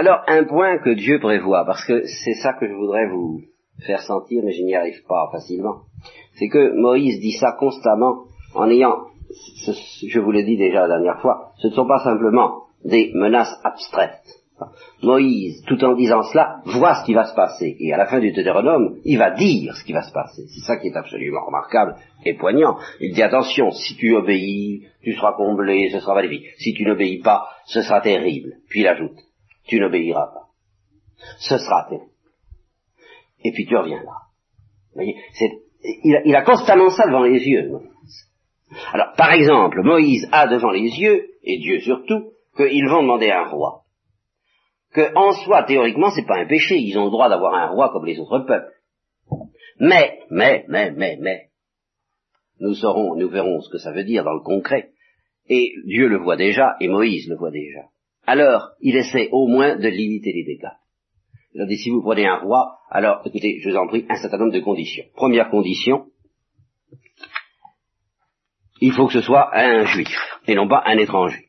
Alors, un point que Dieu prévoit, parce que c'est ça que je voudrais vous faire sentir, mais je n'y arrive pas facilement, c'est que Moïse dit ça constamment en ayant, je vous l'ai dit déjà la dernière fois, ce ne sont pas simplement des menaces abstraites. Moïse, tout en disant cela, voit ce qui va se passer. Et à la fin du Deutéronome, il va dire ce qui va se passer. C'est ça qui est absolument remarquable et poignant. Il dit attention, si tu obéis, tu seras comblé, ce sera magnifique. Si tu n'obéis pas, ce sera terrible. Puis il ajoute, tu n'obéiras pas. Ce sera terrible. Et puis tu reviendras. Il, a, constamment ça devant les yeux. Alors, par exemple, Moïse a devant les yeux, et Dieu surtout, qu'ils vont demander un roi. Que, en soi, théoriquement, c'est pas un péché, ils ont le droit d'avoir un roi comme les autres peuples. Mais, mais, mais, mais, mais, nous saurons, nous verrons ce que ça veut dire dans le concret. Et Dieu le voit déjà, et Moïse le voit déjà alors il essaie au moins de limiter les dégâts. Il dit, si vous prenez un roi, alors écoutez, je vous en prie, un certain nombre de conditions. Première condition, il faut que ce soit un juif, et non pas un étranger.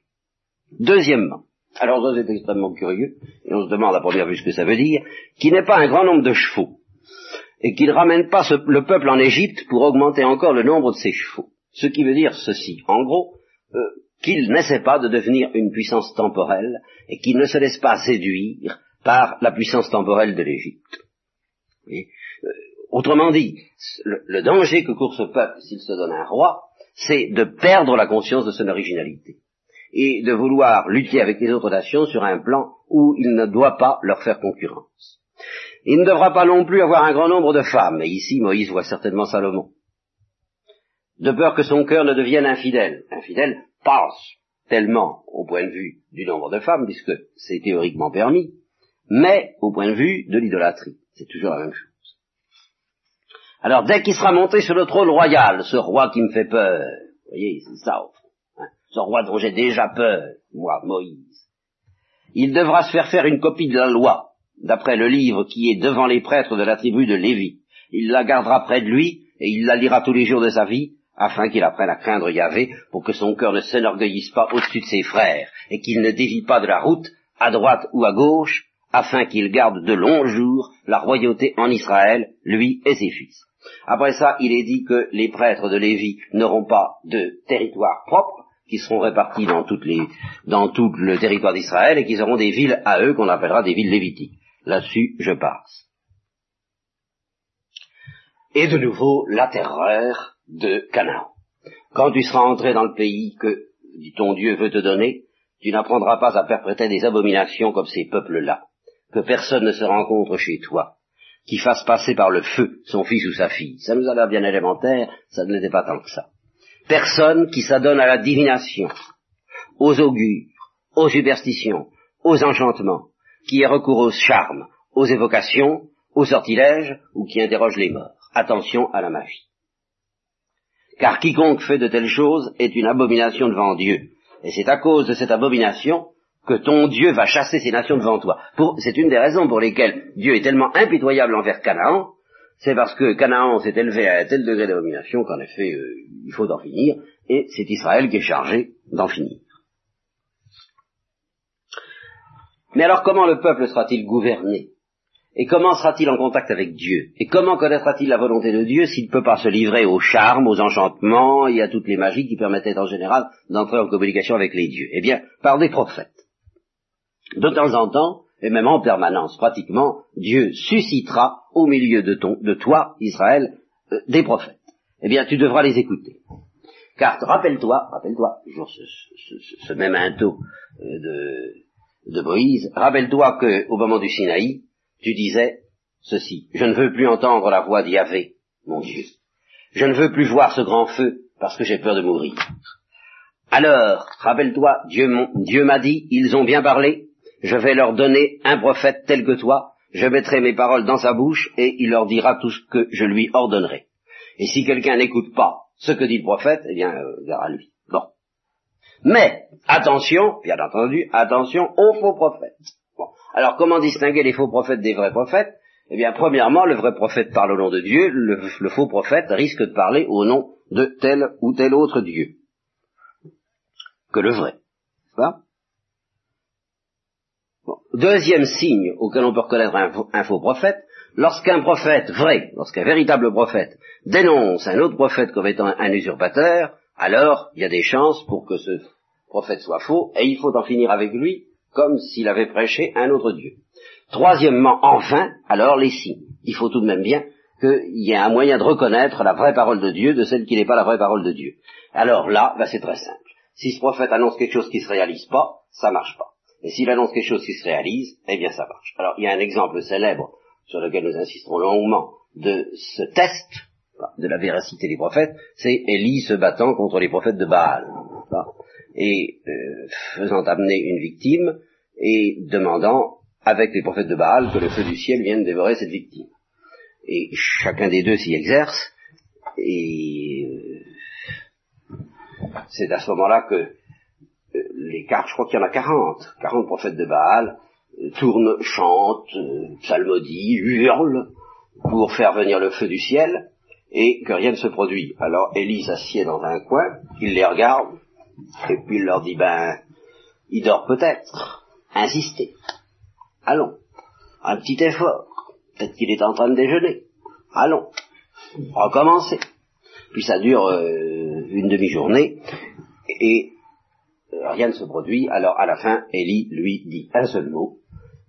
Deuxièmement, alors ça c'est extrêmement curieux, et on se demande à première vue ce que ça veut dire, qu'il n'ait pas un grand nombre de chevaux, et qu'il ne ramène pas le peuple en Égypte pour augmenter encore le nombre de ses chevaux. Ce qui veut dire ceci, en gros, euh, qu'il n'essaie pas de devenir une puissance temporelle et qu'il ne se laisse pas séduire par la puissance temporelle de l'Égypte. Euh, autrement dit, le, danger que court ce peuple s'il se donne un roi, c'est de perdre la conscience de son originalité et de vouloir lutter avec les autres nations sur un plan où il ne doit pas leur faire concurrence. Il ne devra pas non plus avoir un grand nombre de femmes, et ici Moïse voit certainement Salomon, de peur que son cœur ne devienne infidèle. Infidèle passe tellement au point de vue du nombre de femmes, puisque c'est théoriquement permis, mais au point de vue de l'idolâtrie. C'est toujours la même chose. Alors dès qu'il sera monté sur le trône royal, ce roi qui me fait peur, vous voyez, c'est ça hein, ce roi dont j'ai déjà peur, moi, Moïse, il devra se faire faire une copie de la loi, d'après le livre qui est devant les prêtres de la tribu de Lévi. Il la gardera près de lui, et il la lira tous les jours de sa vie, afin qu'il apprenne à craindre Yahvé, pour que son cœur ne s'enorgueillisse pas au-dessus de ses frères, et qu'il ne dévie pas de la route, à droite ou à gauche, afin qu'il garde de longs jours la royauté en Israël, lui et ses fils. Après ça, il est dit que les prêtres de Lévi n'auront pas de territoire propre, qui seront répartis dans, toutes les, dans tout le territoire d'Israël et qu'ils auront des villes à eux qu'on appellera des villes lévitiques. Là-dessus, je passe. Et de nouveau, la terreur de Canaan. Quand tu seras entré dans le pays que ton Dieu veut te donner, tu n'apprendras pas à perpétrer des abominations comme ces peuples-là, que personne ne se rencontre chez toi, qui fasse passer par le feu son fils ou sa fille. Ça nous a l'air bien élémentaire, ça ne l'était pas tant que ça. Personne qui s'adonne à la divination, aux augures, aux superstitions, aux enchantements, qui ait recours aux charmes, aux évocations, aux sortilèges, ou qui interroge les morts. Attention à la magie. Car quiconque fait de telles choses est une abomination devant Dieu. Et c'est à cause de cette abomination que ton Dieu va chasser ces nations devant toi. C'est une des raisons pour lesquelles Dieu est tellement impitoyable envers Canaan, c'est parce que Canaan s'est élevé à un tel degré d'abomination qu'en effet, euh, il faut en finir, et c'est Israël qui est chargé d'en finir. Mais alors comment le peuple sera-t-il gouverné? Et comment sera-t-il en contact avec Dieu? Et comment connaîtra-t-il la volonté de Dieu s'il ne peut pas se livrer aux charmes, aux enchantements et à toutes les magies qui permettaient en général d'entrer en communication avec les dieux? Eh bien, par des prophètes. De temps en temps, et même en permanence pratiquement, Dieu suscitera au milieu de, toi, Israël, euh, des prophètes. Eh bien, tu devras les écouter. Car rappelle-toi, rappelle-toi, toujours ce, même into euh, de, de Moïse, rappelle-toi qu'au moment du Sinaï, tu disais ceci, je ne veux plus entendre la voix d'Yahvé, mon Dieu. Je ne veux plus voir ce grand feu parce que j'ai peur de mourir. Alors, rappelle-toi, Dieu, m'a dit, ils ont bien parlé, je vais leur donner un prophète tel que toi, je mettrai mes paroles dans sa bouche et il leur dira tout ce que je lui ordonnerai. Et si quelqu'un n'écoute pas ce que dit le prophète, eh bien, euh, lui. Bon. Mais, attention, bien entendu, attention aux faux prophètes. Alors, comment distinguer les faux prophètes des vrais prophètes? Eh bien, premièrement, le vrai prophète parle au nom de Dieu, le, le faux prophète risque de parler au nom de tel ou tel autre Dieu que le vrai. Pas? Deuxième signe auquel on peut reconnaître un faux, prophète, lorsqu'un prophète vrai, lorsqu'un véritable prophète dénonce un autre prophète comme étant un usurpateur, alors il y a des chances pour que ce prophète soit faux, et il faut en finir avec lui comme s'il avait prêché un autre Dieu. Troisièmement, enfin, alors les signes. Il faut tout de même bien qu'il y ait un moyen de reconnaître la vraie parole de Dieu de celle qui n'est pas la vraie parole de Dieu. Alors là, ben, c'est très simple. Si ce prophète annonce quelque chose qui ne se réalise pas, ça marche pas. Et s'il annonce quelque chose qui se réalise, eh bien ça marche. Alors il y a un exemple célèbre sur lequel nous insisterons longuement de ce test de la véracité des prophètes, c'est Élie se battant contre les prophètes de Baal, et euh, faisant amener une victime et demandant avec les prophètes de Baal que le feu du ciel vienne dévorer cette victime. Et chacun des deux s'y exerce, et euh, c'est à ce moment-là que les cartes, je crois qu'il y en a 40, 40 prophètes de Baal, euh, tournent, chantent, euh, psalmodient, hurlent pour faire venir le feu du ciel et que rien ne se produit. Alors Élie s'assied dans un coin, il les regarde et puis il leur dit ben il dort peut-être, insistez, allons, un petit effort, peut-être qu'il est en train de déjeuner, allons, recommencez. Puis ça dure euh, une demi-journée. Et euh, rien ne se produit, alors à la fin, Élie lui dit un seul mot,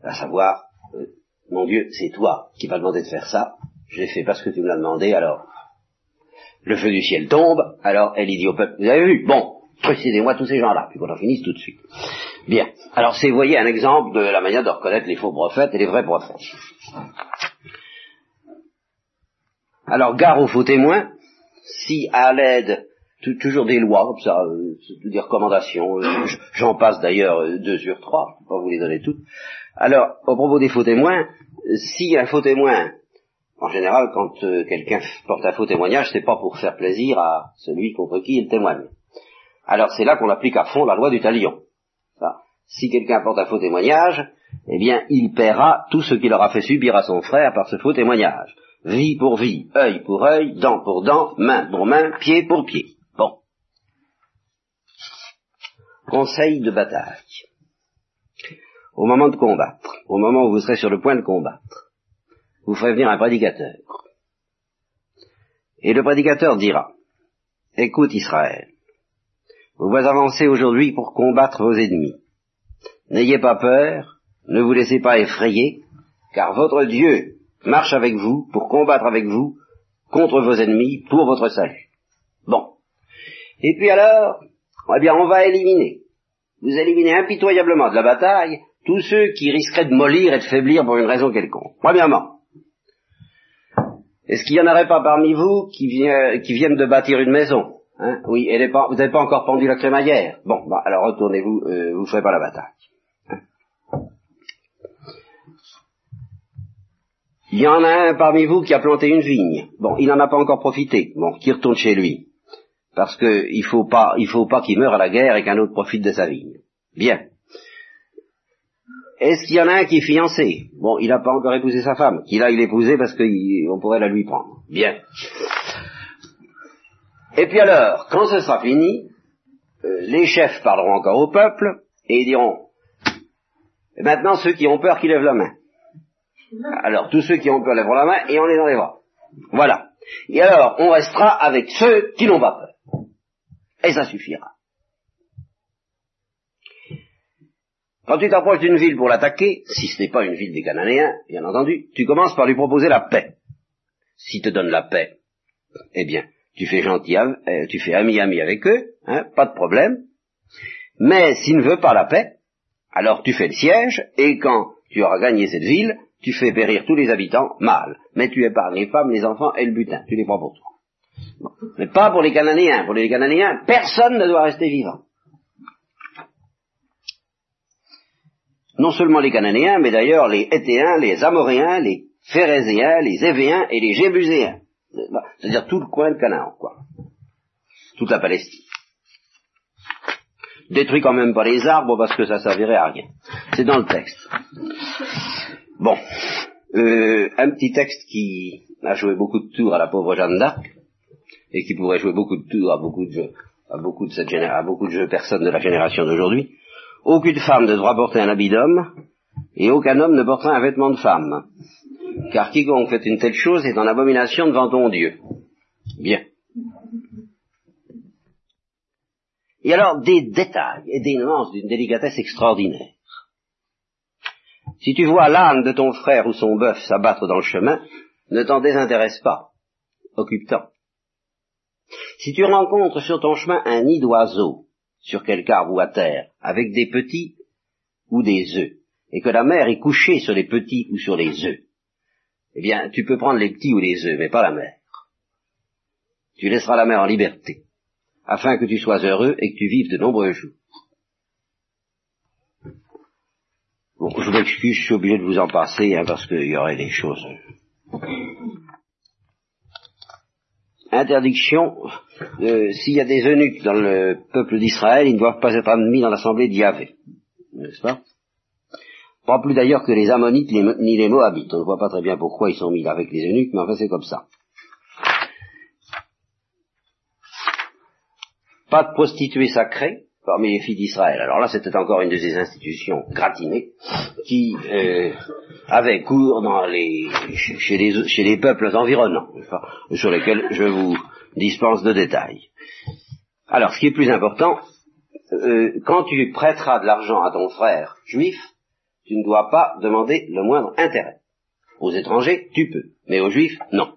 à savoir, euh, mon Dieu, c'est toi qui m'as demandé de faire ça, je l'ai fait parce que tu me l'as demandé, alors le feu du ciel tombe, alors Élie dit au peuple, vous avez vu, bon, précisez-moi tous ces gens-là, puis qu'on en finisse tout de suite. Bien, alors c'est, voyez, un exemple de la manière de reconnaître les faux prophètes et les vrais prophètes. Alors, gare aux faux témoins, si à l'aide toujours des lois, comme ça, euh, des recommandations. Euh, j'en passe d'ailleurs euh, deux sur trois, je ne peux pas vous les donner toutes. Alors, au propos des faux témoins, si un faux témoin, en général, quand quelqu'un porte un faux témoignage, c'est pas pour faire plaisir à celui contre qui il témoigne. Alors c'est là qu'on applique à fond la loi du talion. Si quelqu'un porte un faux témoignage, eh bien, il paiera tout ce qu'il aura fait subir à son frère par ce faux témoignage. vie pour vie, œil pour œil, dent pour dent, main pour main, pied pour pied. Bon. Conseil de bataille. Au moment de combattre, au moment où vous serez sur le point de combattre, vous ferez venir un prédicateur. Et le prédicateur dira, écoute Israël, vous vous avancez aujourd'hui pour combattre vos ennemis. N'ayez pas peur, ne vous laissez pas effrayer, car votre Dieu marche avec vous pour combattre avec vous contre vos ennemis pour votre salut. Bon. Et puis alors, eh bien, on va éliminer. Vous éliminez impitoyablement de la bataille tous ceux qui risqueraient de mollir et de faiblir pour une raison quelconque. Premièrement, est-ce qu'il n'y en aurait pas parmi vous qui viennent de bâtir une maison? Hein? Oui, vous n'avez pas encore pendu la crémaillère. Bon, bah, alors retournez-vous, euh, vous ne ferez pas la bataille. Hein? Il y en a un parmi vous qui a planté une vigne. Bon, il n'en a pas encore profité. Bon, qui retourne chez lui. Parce qu'il ne faut pas, il pas qu'il meure à la guerre et qu'un autre profite de sa vigne. Bien. Est-ce qu'il y en a un qui est fiancé? Bon, il n'a pas encore épousé sa femme. Qu'il aille l'épouser parce qu'on pourrait la lui prendre. Bien. Et puis alors, quand ce sera fini, euh, les chefs parleront encore au peuple et diront, maintenant ceux qui ont peur qui lèvent la main. Alors tous ceux qui ont peur lèveront la main et on les enlèvera. Voilà. Et alors on restera avec ceux qui n'ont pas peur. Et ça suffira. Quand tu t'approches d'une ville pour l'attaquer, si ce n'est pas une ville des Cananéens, bien entendu, tu commences par lui proposer la paix. S'il te donne la paix, eh bien, tu fais gentil, euh, tu fais ami-ami avec eux, hein, pas de problème. Mais s'il ne veut pas la paix, alors tu fais le siège, et quand tu auras gagné cette ville, tu fais périr tous les habitants mal. Mais tu épargnes les femmes, les enfants et le butin. Tu les prends pour toi. Mais pas pour les Cananéens. Pour les Cananéens, personne ne doit rester vivant. Non seulement les Cananéens, mais d'ailleurs les Hétéens, les Amoréens, les Phérézéens, les Évéens et les Jébuséens. C'est-à-dire tout le coin de Canaan, quoi. Toute la Palestine. Détruit quand même pas les arbres parce que ça servirait à rien. C'est dans le texte. Bon. Euh, un petit texte qui a joué beaucoup de tours à la pauvre Jeanne d'Arc et qui pourrait jouer beaucoup de tours à beaucoup de jeux, à beaucoup de à beaucoup de personnes de la génération d'aujourd'hui. Aucune femme ne devra porter un habit d'homme et aucun homme ne portera un vêtement de femme car quiconque fait une telle chose est en abomination devant ton Dieu. Bien. Et alors, des détails et des nuances d'une délicatesse extraordinaire. Si tu vois l'âne de ton frère ou son bœuf s'abattre dans le chemin, ne t'en désintéresse pas. Occupe-t'en. Si tu rencontres sur ton chemin un nid d'oiseaux, sur quelque arbre ou à terre, avec des petits ou des œufs, et que la mère est couchée sur les petits ou sur les œufs, eh bien, tu peux prendre les petits ou les œufs, mais pas la mère. Tu laisseras la mère en liberté, afin que tu sois heureux et que tu vives de nombreux jours. Bon, je m'excuse, je suis obligé de vous en passer, hein, parce qu'il y aurait des choses. Interdiction, s'il y a des eunuques dans le peuple d'Israël, ils ne doivent pas être admis dans l'assemblée d'Yahvé. N'est-ce pas? Pas plus d'ailleurs que les Ammonites ni les Moabites. On ne voit pas très bien pourquoi ils sont mis avec les eunuques, mais enfin c'est comme ça. Pas de prostituées sacrées parmi les filles d'Israël. Alors là, c'était encore une de ces institutions gratinées qui euh, avait cours chez les peuples environnants, sur lesquels je vous dispense de détails. Alors, ce qui est plus important, euh, quand tu prêteras de l'argent à ton frère juif, tu ne dois pas demander le moindre intérêt. Aux étrangers, tu peux, mais aux juifs, non.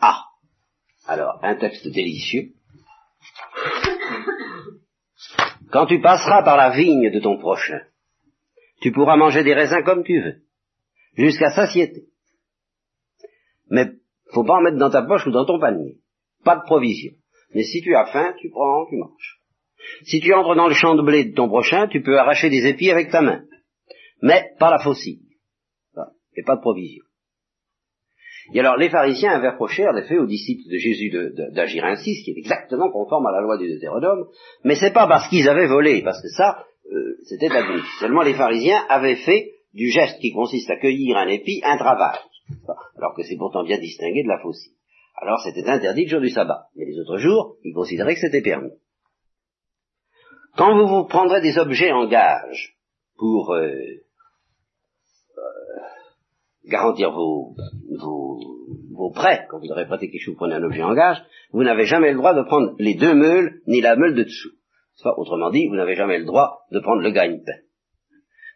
Ah Alors, un texte délicieux. Quand tu passeras par la vigne de ton prochain, tu pourras manger des raisins comme tu veux, jusqu'à satiété. Mais faut pas en mettre dans ta poche ou dans ton panier. Pas de provision. Mais si tu as faim, tu prends, tu manges. Si tu entres dans le champ de blé de ton prochain, tu peux arracher des épis avec ta main. Mais pas la faucille. Et pas de provision. Et alors, les pharisiens avaient reproché, en effet, aux disciples de Jésus d'agir ainsi, ce qui est exactement conforme à la loi du Deutéronome, mais c'est pas parce qu'ils avaient volé, parce que ça, euh, c'était admis. Seulement, les pharisiens avaient fait du geste qui consiste à cueillir un épi un travail, alors que c'est pourtant bien distingué de la faucille. Alors c'était interdit le jour du sabbat, mais les autres jours, ils considéraient que c'était permis. Quand vous vous prendrez des objets en gage pour euh, euh, garantir vos, vos, prêts, quand vous aurez prêté quelque chose, vous prenez un objet en gage, vous n'avez jamais le droit de prendre les deux meules ni la meule de dessous. Soit, autrement dit, vous n'avez jamais le droit de prendre le gagne-pain.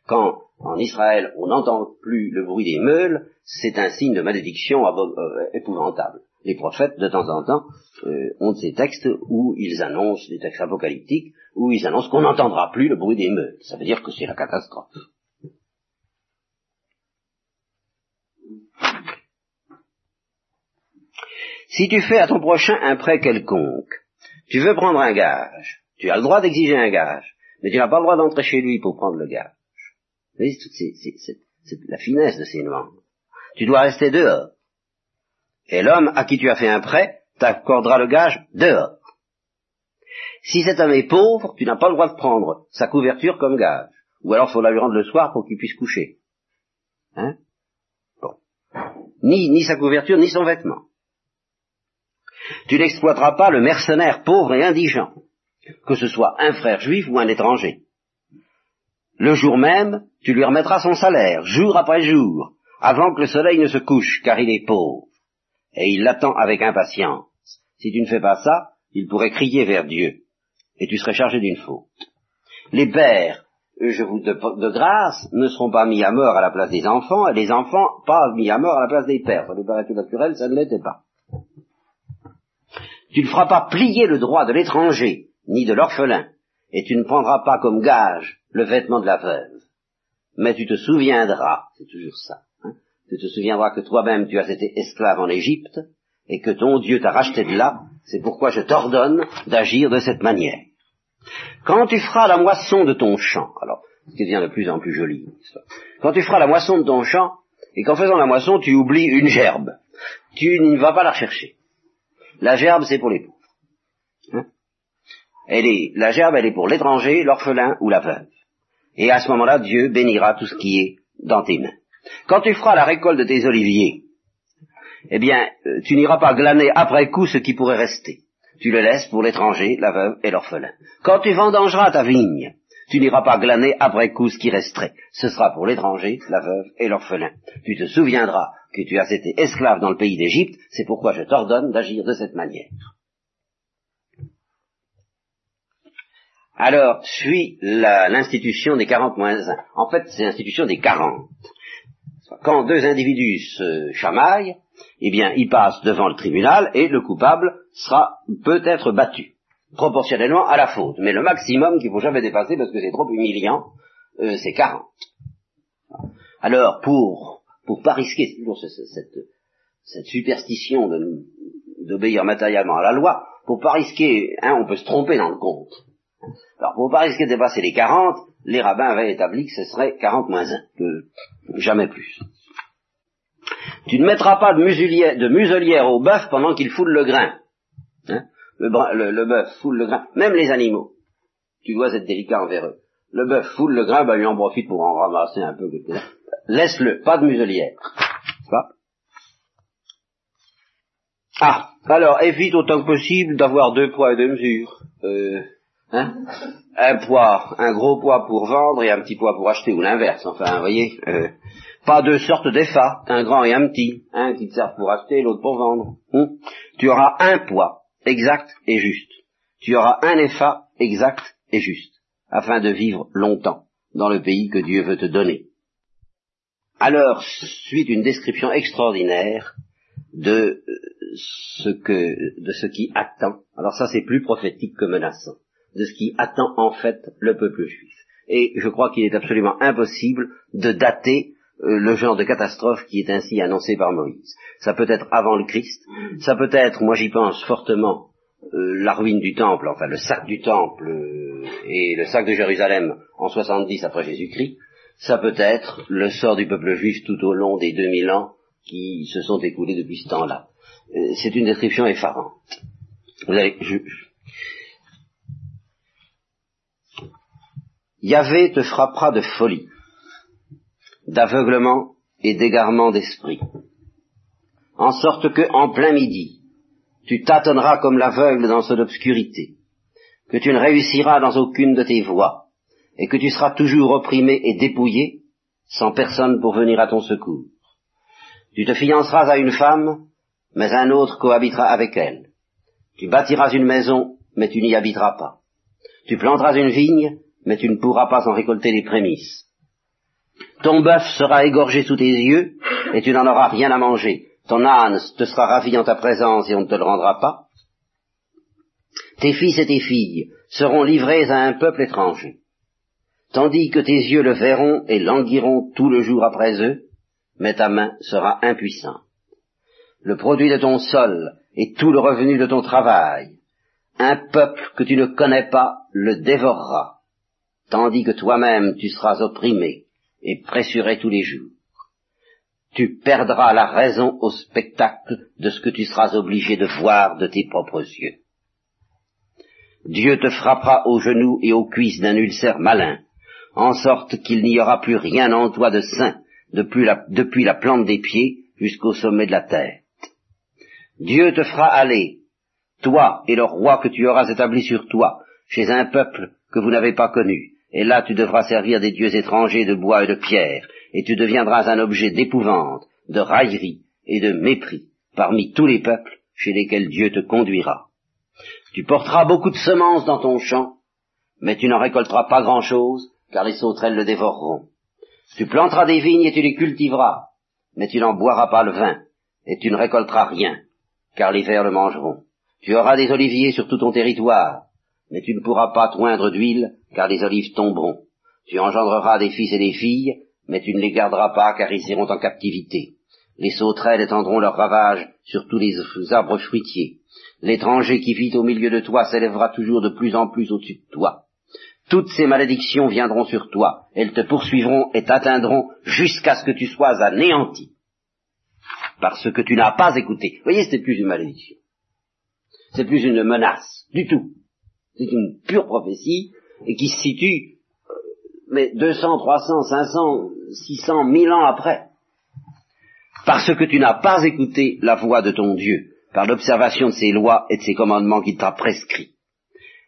Quand en Israël on n'entend plus le bruit des meules, c'est un signe de malédiction euh, épouvantable. Les prophètes, de temps en temps, euh, ont ces textes où ils annoncent, des textes apocalyptiques, où ils annoncent qu'on n'entendra plus le bruit des meules. Ça veut dire que c'est la catastrophe. Si tu fais à ton prochain un prêt quelconque, tu veux prendre un gage, tu as le droit d'exiger un gage, mais tu n'as pas le droit d'entrer chez lui pour prendre le gage. Vous voyez, c'est la finesse de ces normes. Tu dois rester dehors. Et l'homme à qui tu as fait un prêt t'accordera le gage dehors. Si cet homme est pauvre, tu n'as pas le droit de prendre sa couverture comme gage. Ou alors il faut la lui rendre le soir pour qu'il puisse coucher. Hein? Bon. Ni, ni sa couverture, ni son vêtement. Tu n'exploiteras pas le mercenaire pauvre et indigent, que ce soit un frère juif ou un étranger. Le jour même, tu lui remettras son salaire, jour après jour, avant que le soleil ne se couche, car il est pauvre, et il l'attend avec impatience. Si tu ne fais pas ça, il pourrait crier vers Dieu, et tu serais chargé d'une faute. Les pères, je vous de, de, grâce, ne seront pas mis à mort à la place des enfants, et les enfants pas mis à mort à la place des pères. Pour les naturel, ça ne l'était pas. Tu ne feras pas plier le droit de l'étranger, ni de l'orphelin, et tu ne prendras pas comme gage le vêtement de la veuve. Mais tu te souviendras, c'est toujours ça, tu te souviendras que toi-même tu as été esclave en Égypte, et que ton Dieu t'a racheté de là, c'est pourquoi je t'ordonne d'agir de cette manière. Quand tu feras la moisson de ton champ, alors, ce qui devient de plus en plus joli, quand tu feras la moisson de ton champ, et qu'en faisant la moisson, tu oublies une gerbe, tu ne vas pas la rechercher. La gerbe, c'est pour les pauvres. Hein? Elle est, la gerbe, elle est pour l'étranger, l'orphelin ou la veuve. Et à ce moment-là, Dieu bénira tout ce qui est dans tes mains. Quand tu feras la récolte de tes oliviers, eh bien, euh, tu n'iras pas glaner après coup ce qui pourrait rester. Tu le laisses pour l'étranger, la veuve et l'orphelin. Quand tu vendangeras ta vigne, tu n'iras pas glaner après coup ce qui resterait. Ce sera pour l'étranger, la veuve et l'orphelin. Tu te souviendras que tu as été esclave dans le pays d'Égypte, c'est pourquoi je t'ordonne d'agir de cette manière. Alors, suit l'institution des 40 moins 1. En fait, c'est l'institution des 40. Quand deux individus se chamaillent, eh bien, ils passent devant le tribunal et le coupable sera peut-être battu, proportionnellement à la faute. Mais le maximum qu'il faut jamais dépasser, parce que c'est trop humiliant, euh, c'est 40. Alors, pour pour pas risquer toujours cette, cette superstition d'obéir matériellement à la loi, pour pas risquer, hein, on peut se tromper dans le compte. Alors, pour pas risquer de dépasser les 40, les rabbins avaient établi que ce serait 40 moins 1, jamais plus. Tu ne mettras pas de, muselière, de muselière au bœuf pendant qu'il foule le grain. Hein? Le, bœuf foule le grain, même les animaux. Tu dois être délicat envers eux. Le bœuf foule le grain, ben, il en profite pour en ramasser un peu. Laisse-le, pas de muselière. Ah, alors évite autant que possible d'avoir deux poids et deux mesures. Euh, hein? Un poids, un gros poids pour vendre et un petit poids pour acheter, ou l'inverse, enfin, vous voyez. Euh, pas deux sortes d'EFA, un grand et un petit, un qui te sert pour acheter et l'autre pour vendre. Hein? tu auras un poids exact et juste. Tu auras un EFA exact et juste, afin de vivre longtemps dans le pays que Dieu veut te donner. Alors suit une description extraordinaire de euh, ce que, de ce qui attend. Alors ça c'est plus prophétique que menaçant, de ce qui attend en fait le peuple juif. Et je crois qu'il est absolument impossible de dater euh, le genre de catastrophe qui est ainsi annoncé par Moïse. Ça peut être avant le Christ, ça peut être, moi j'y pense fortement, euh, la ruine du temple, enfin le sac du temple et le sac de Jérusalem en 70 après Jésus-Christ, ça peut être le sort du peuple juif tout au long des 2000 ans qui se sont écoulés depuis ce temps-là. Euh, c'est une description effarante. Vous avez, je, Yahvé te frappera de folie. d'aveuglement et d'égarement d'esprit. En sorte que, en plein midi, tu tâtonneras comme l'aveugle dans son obscurité, que tu ne réussiras dans aucune de tes voies, et que tu seras toujours opprimé et dépouillé, sans personne pour venir à ton secours. Tu te fianceras à une femme, mais un autre cohabitera avec elle. Tu bâtiras une maison, mais tu n'y habiteras pas. Tu planteras une vigne, mais tu ne pourras pas en récolter les prémices. Ton bœuf sera égorgé sous tes yeux, et tu n'en auras rien à manger. Ton âne te sera ravi en ta présence, et on ne te le rendra pas. Tes fils et tes filles seront livrés à un peuple étranger. Tandis que tes yeux le verront et languiront tout le jour après eux, mais ta main sera impuissante. Le produit de ton sol et tout le revenu de ton travail, un peuple que tu ne connais pas le dévorera, tandis que toi-même tu seras opprimé et pressuré tous les jours. Tu perdras la raison au spectacle de ce que tu seras obligé de voir de tes propres yeux. Dieu te frappera aux genoux et aux cuisses d'un ulcère malin, en sorte qu'il n'y aura plus rien en toi de saint depuis la, plante des pieds jusqu'au sommet de la tête. Dieu te fera aller, toi et le roi que tu auras établi sur toi, chez un peuple que vous n'avez pas connu, et là tu devras servir des dieux étrangers de bois et de pierre, et tu deviendras un objet d'épouvante, de raillerie et de mépris parmi tous les peuples chez lesquels Dieu te conduira. Tu porteras beaucoup de semences dans ton champ, mais tu n'en récolteras pas grand-chose, car les sauterelles le dévoreront. Tu planteras des vignes et tu les cultiveras, mais tu n'en boiras pas le vin, et tu ne récolteras rien, car les vers le mangeront. Tu auras des oliviers sur tout ton territoire, mais tu ne pourras pas toindre d'huile, car les olives tomberont. Tu engendreras des fils et des filles, mais tu ne les garderas pas, car ils iront en captivité. Les sauterelles étendront leurs ravages sur tous les arbres fruitiers. L'étranger qui vit au milieu de toi s'élèvera toujours de plus en plus au-dessus de toi. Toutes ces malédictions viendront sur toi, elles te poursuivront et t'atteindront jusqu'à ce que tu sois anéanti. Parce que tu n'as pas écouté. Vous voyez, c'est plus une malédiction. C'est plus une menace, du tout. C'est une pure prophétie, et qui se situe, euh, mais 200, 300, 500, 600, 1000 ans après. Parce que tu n'as pas écouté la voix de ton Dieu, par l'observation de ses lois et de ses commandements qu'il t'a prescrits.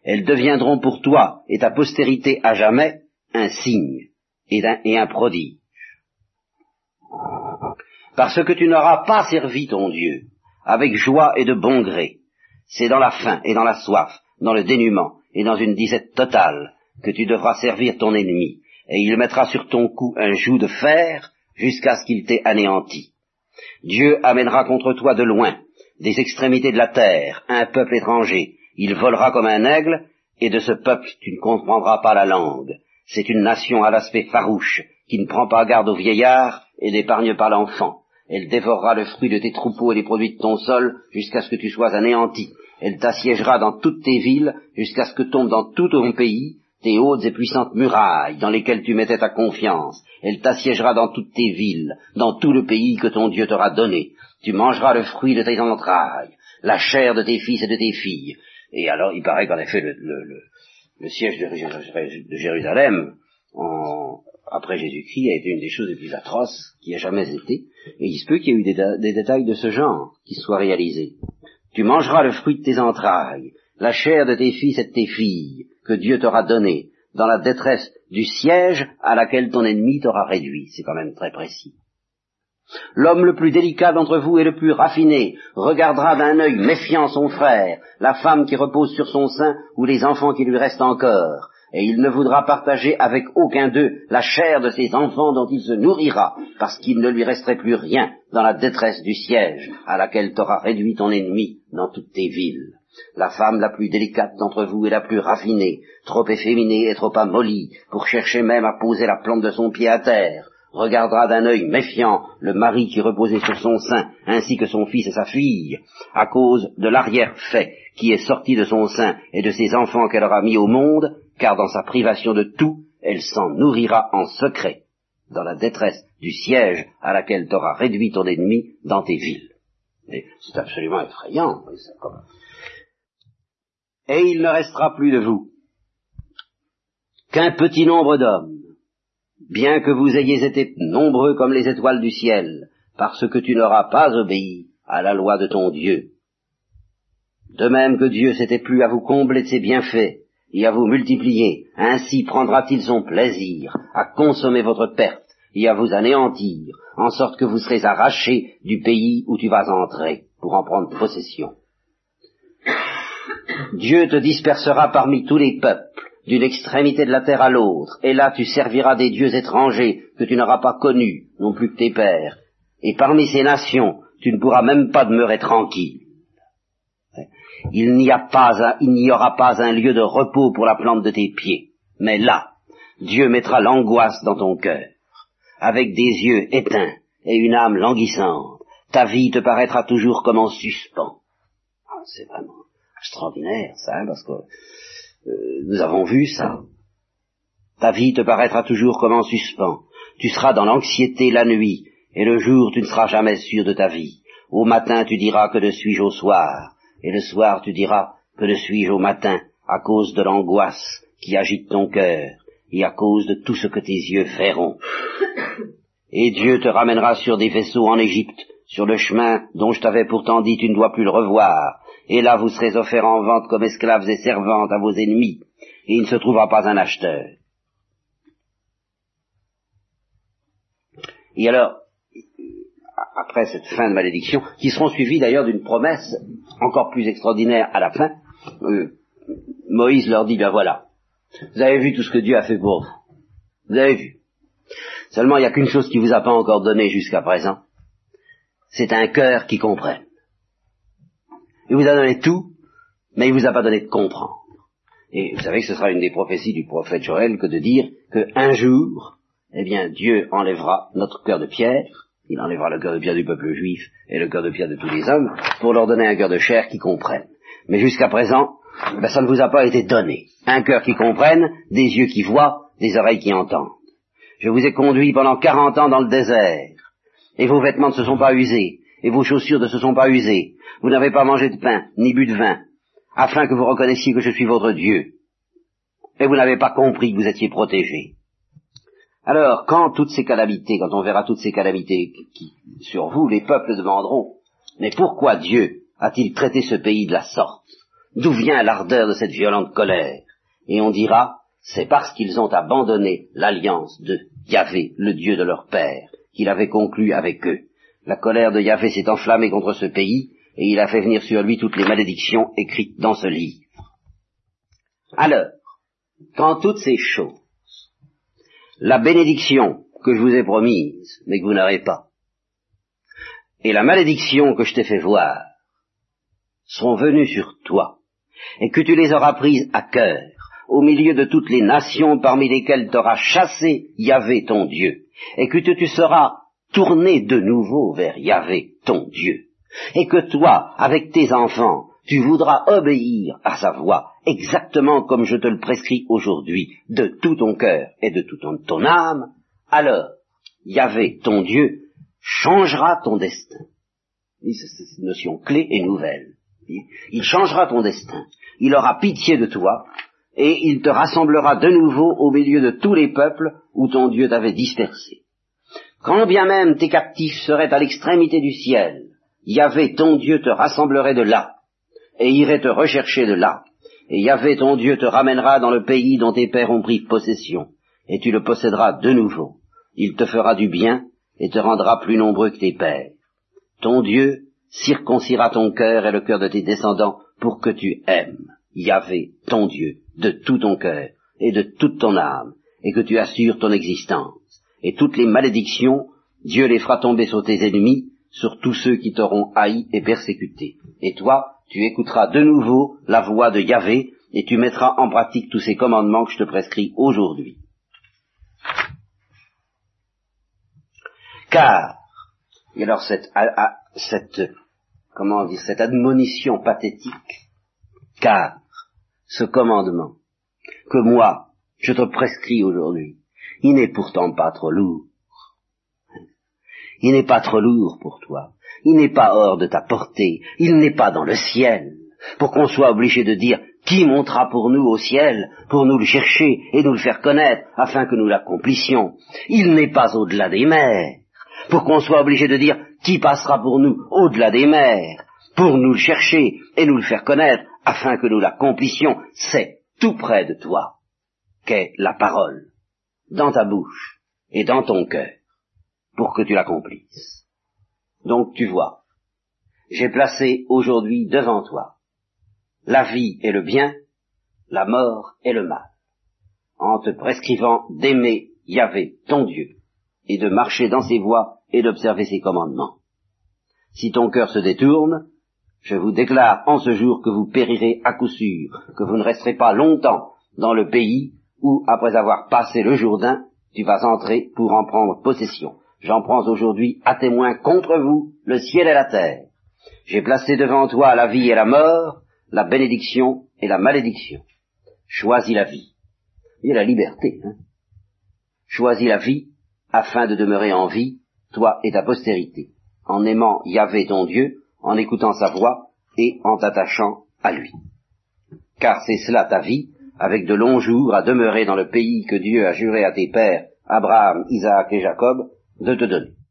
Elles deviendront pour toi et ta postérité à jamais un signe et un, et un prodige. Parce que tu n'auras pas servi ton Dieu avec joie et de bon gré. C'est dans la faim et dans la soif, dans le dénuement et dans une disette totale que tu devras servir ton ennemi, et il mettra sur ton cou un joug de fer jusqu'à ce qu'il t'ait anéanti. Dieu amènera contre toi de loin, des extrémités de la terre, un peuple étranger, il volera comme un aigle, et de ce peuple tu ne comprendras pas la langue. C'est une nation à l'aspect farouche, qui ne prend pas garde aux vieillards et n'épargne pas l'enfant. Elle dévorera le fruit de tes troupeaux et les produits de ton sol jusqu'à ce que tu sois anéanti. Elle t'assiégera dans toutes tes villes jusqu'à ce que tombent dans tout ton pays tes hautes et puissantes murailles dans lesquelles tu mettais ta confiance. Elle t'assiégera dans toutes tes villes, dans tout le pays que ton Dieu t'aura donné. Tu mangeras le fruit de tes entrailles, la chair de tes fils et de tes filles. Et alors, il paraît qu'en effet, le, siège de, Jérusalem, après Jésus-Christ, a été une des choses les plus atroces qui a jamais été. Et il se peut qu'il y ait eu des, des détails de ce genre qui soient réalisés. Tu mangeras le fruit de tes entrailles, la chair de tes fils et de tes filles, que Dieu t'aura donné, dans la détresse du siège à laquelle ton ennemi t'aura réduit. C'est quand même très précis. L'homme le plus délicat d'entre vous et le plus raffiné regardera d'un œil méfiant son frère, la femme qui repose sur son sein ou les enfants qui lui restent encore, et il ne voudra partager avec aucun d'eux la chair de ses enfants dont il se nourrira, parce qu'il ne lui resterait plus rien dans la détresse du siège à laquelle t'aura réduit ton ennemi dans toutes tes villes. La femme la plus délicate d'entre vous et la plus raffinée, trop efféminée et trop amollie, pour chercher même à poser la plante de son pied à terre, regardera d'un œil méfiant le mari qui reposait sur son sein, ainsi que son fils et sa fille, à cause de l'arrière-fait qui est sorti de son sein et de ses enfants qu'elle aura mis au monde, car dans sa privation de tout, elle s'en nourrira en secret, dans la détresse du siège à laquelle t'auras réduit ton ennemi dans tes villes. C'est absolument effrayant. Et il ne restera plus de vous qu'un petit nombre d'hommes bien que vous ayez été nombreux comme les étoiles du ciel, parce que tu n'auras pas obéi à la loi de ton Dieu. De même que Dieu s'était plu à vous combler de ses bienfaits et à vous multiplier, ainsi prendra-t-il son plaisir à consommer votre perte et à vous anéantir, en sorte que vous serez arrachés du pays où tu vas entrer pour en prendre possession. Dieu te dispersera parmi tous les peuples, d'une extrémité de la terre à l'autre, et là tu serviras des dieux étrangers que tu n'auras pas connus, non plus que tes pères, et parmi ces nations, tu ne pourras même pas demeurer tranquille. Il n'y a pas il n'y aura pas un lieu de repos pour la plante de tes pieds, mais là, Dieu mettra l'angoisse dans ton cœur, avec des yeux éteints et une âme languissante. Ta vie te paraîtra toujours comme en suspens. Ah, c'est vraiment extraordinaire, ça, hein, parce que euh, nous avons vu ça. Ta vie te paraîtra toujours comme en suspens. Tu seras dans l'anxiété la nuit, et le jour tu ne seras jamais sûr de ta vie. Au matin tu diras que ne suis-je au soir, et le soir tu diras que ne suis-je au matin, à cause de l'angoisse qui agite ton cœur, et à cause de tout ce que tes yeux feront. (coughs) Et Dieu te ramènera sur des vaisseaux en Égypte, sur le chemin dont je t'avais pourtant dit tu ne dois plus le revoir, et là vous serez offerts en vente comme esclaves et servantes à vos ennemis, et il ne se trouvera pas un acheteur. Et alors, après cette fin de malédiction, qui seront suivies d'ailleurs d'une promesse encore plus extraordinaire à la fin, euh, Moïse leur dit, ben voilà, vous avez vu tout ce que Dieu a fait pour vous. Vous avez vu. Seulement, il n'y a qu'une chose qui vous a pas encore donné jusqu'à présent. C'est un cœur qui comprenne. Il vous a donné tout, mais il vous a pas donné de comprendre. Et vous savez que ce sera une des prophéties du prophète Joël que de dire qu'un jour, eh bien, Dieu enlèvera notre cœur de pierre, il enlèvera le cœur de pierre du peuple juif et le cœur de pierre de tous les hommes, pour leur donner un cœur de chair qui comprenne. Mais jusqu'à présent, ben, ça ne vous a pas été donné. Un cœur qui comprenne, des yeux qui voient, des oreilles qui entendent. Je vous ai conduit pendant quarante ans dans le désert, et vos vêtements ne se sont pas usés, et vos chaussures ne se sont pas usées. Vous n'avez pas mangé de pain, ni bu de vin, afin que vous reconnaissiez que je suis votre Dieu. Et vous n'avez pas compris que vous étiez protégés. Alors, quand toutes ces calamités, quand on verra toutes ces calamités qui, sur vous, les peuples demanderont, mais pourquoi Dieu a-t-il traité ce pays de la sorte? D'où vient l'ardeur de cette violente colère? Et on dira, c'est parce qu'ils ont abandonné l'alliance de Yahvé, le Dieu de leur père, qu'il avait conclu avec eux. La colère de Yahvé s'est enflammée contre ce pays, et il a fait venir sur lui toutes les malédictions écrites dans ce livre. Alors, quand toutes ces choses, la bénédiction que je vous ai promise, mais que vous n'aurez pas, et la malédiction que je t'ai fait voir, sont venues sur toi, et que tu les auras prises à cœur, au milieu de toutes les nations parmi lesquelles t'auras chassé Yahvé ton Dieu, et que tu seras tourner de nouveau vers Yahvé, ton Dieu, et que toi, avec tes enfants, tu voudras obéir à sa voix, exactement comme je te le prescris aujourd'hui, de tout ton cœur et de toute ton, âme, alors Yahvé, ton Dieu, changera ton destin. C'est une notion clé et nouvelle. Il changera ton destin. Il aura pitié de toi et il te rassemblera de nouveau au milieu de tous les peuples où ton Dieu t'avait dispersé. Quand bien même tes captifs seraient à l'extrémité du ciel, Yahvé ton Dieu te rassemblerait de là, et irait te rechercher de là, et Yahvé ton Dieu te ramènera dans le pays dont tes pères ont pris possession, et tu le posséderas de nouveau. Il te fera du bien, et te rendra plus nombreux que tes pères. Ton Dieu circoncira ton cœur et le cœur de tes descendants pour que tu aimes Yahvé ton Dieu de tout ton cœur et de toute ton âme, et que tu assures ton existence et toutes les malédictions, Dieu les fera tomber sur tes ennemis, sur tous ceux qui t'auront haï et persécuté. Et toi, tu écouteras de nouveau la voix de Yahvé, et tu mettras en pratique tous ces commandements que je te prescris aujourd'hui. Car, et alors cette, comment dire, cette admonition pathétique, car ce commandement que moi, je te prescris aujourd'hui, il n'est pourtant pas trop lourd. Il n'est pas trop lourd pour toi. Il n'est pas hors de ta portée. Il n'est pas dans le ciel. Pour qu'on soit obligé de dire, Qui montera pour nous au ciel, pour nous le chercher et nous le faire connaître, afin que nous l'accomplissions? Il n'est pas au-delà des mers, pour qu'on soit obligé de dire qui passera pour nous au-delà des mers, pour nous le chercher et nous le faire connaître, afin que nous l'accomplissions. C'est tout près de toi qu'est la parole, dans ta bouche et dans ton cœur, pour que tu l'accomplisses. Donc tu vois, j'ai placé aujourd'hui devant toi la vie et le bien, la mort et le mal, en te prescrivant d'aimer Yahvé, ton Dieu, et de marcher dans ses voies et d'observer ses commandements. Si ton cœur se détourne, je vous déclare en ce jour que vous périrez à coup sûr, que vous ne resterez pas longtemps dans le pays où, après avoir passé le Jourdain, tu vas entrer pour en prendre possession. J'en prends aujourd'hui à témoin contre vous le ciel et la terre. J'ai placé devant toi la vie et la mort, la bénédiction et la malédiction. Choisis la vie. Et la liberté. Hein. Choisis la vie afin de demeurer en vie, toi et ta postérité, en aimant Yahvé ton Dieu, en écoutant sa voix et en t'attachant à lui. Car c'est cela ta vie, avec de longs jours à demeurer dans le pays que Dieu a juré à tes pères, Abraham, Isaac et Jacob, de te donner.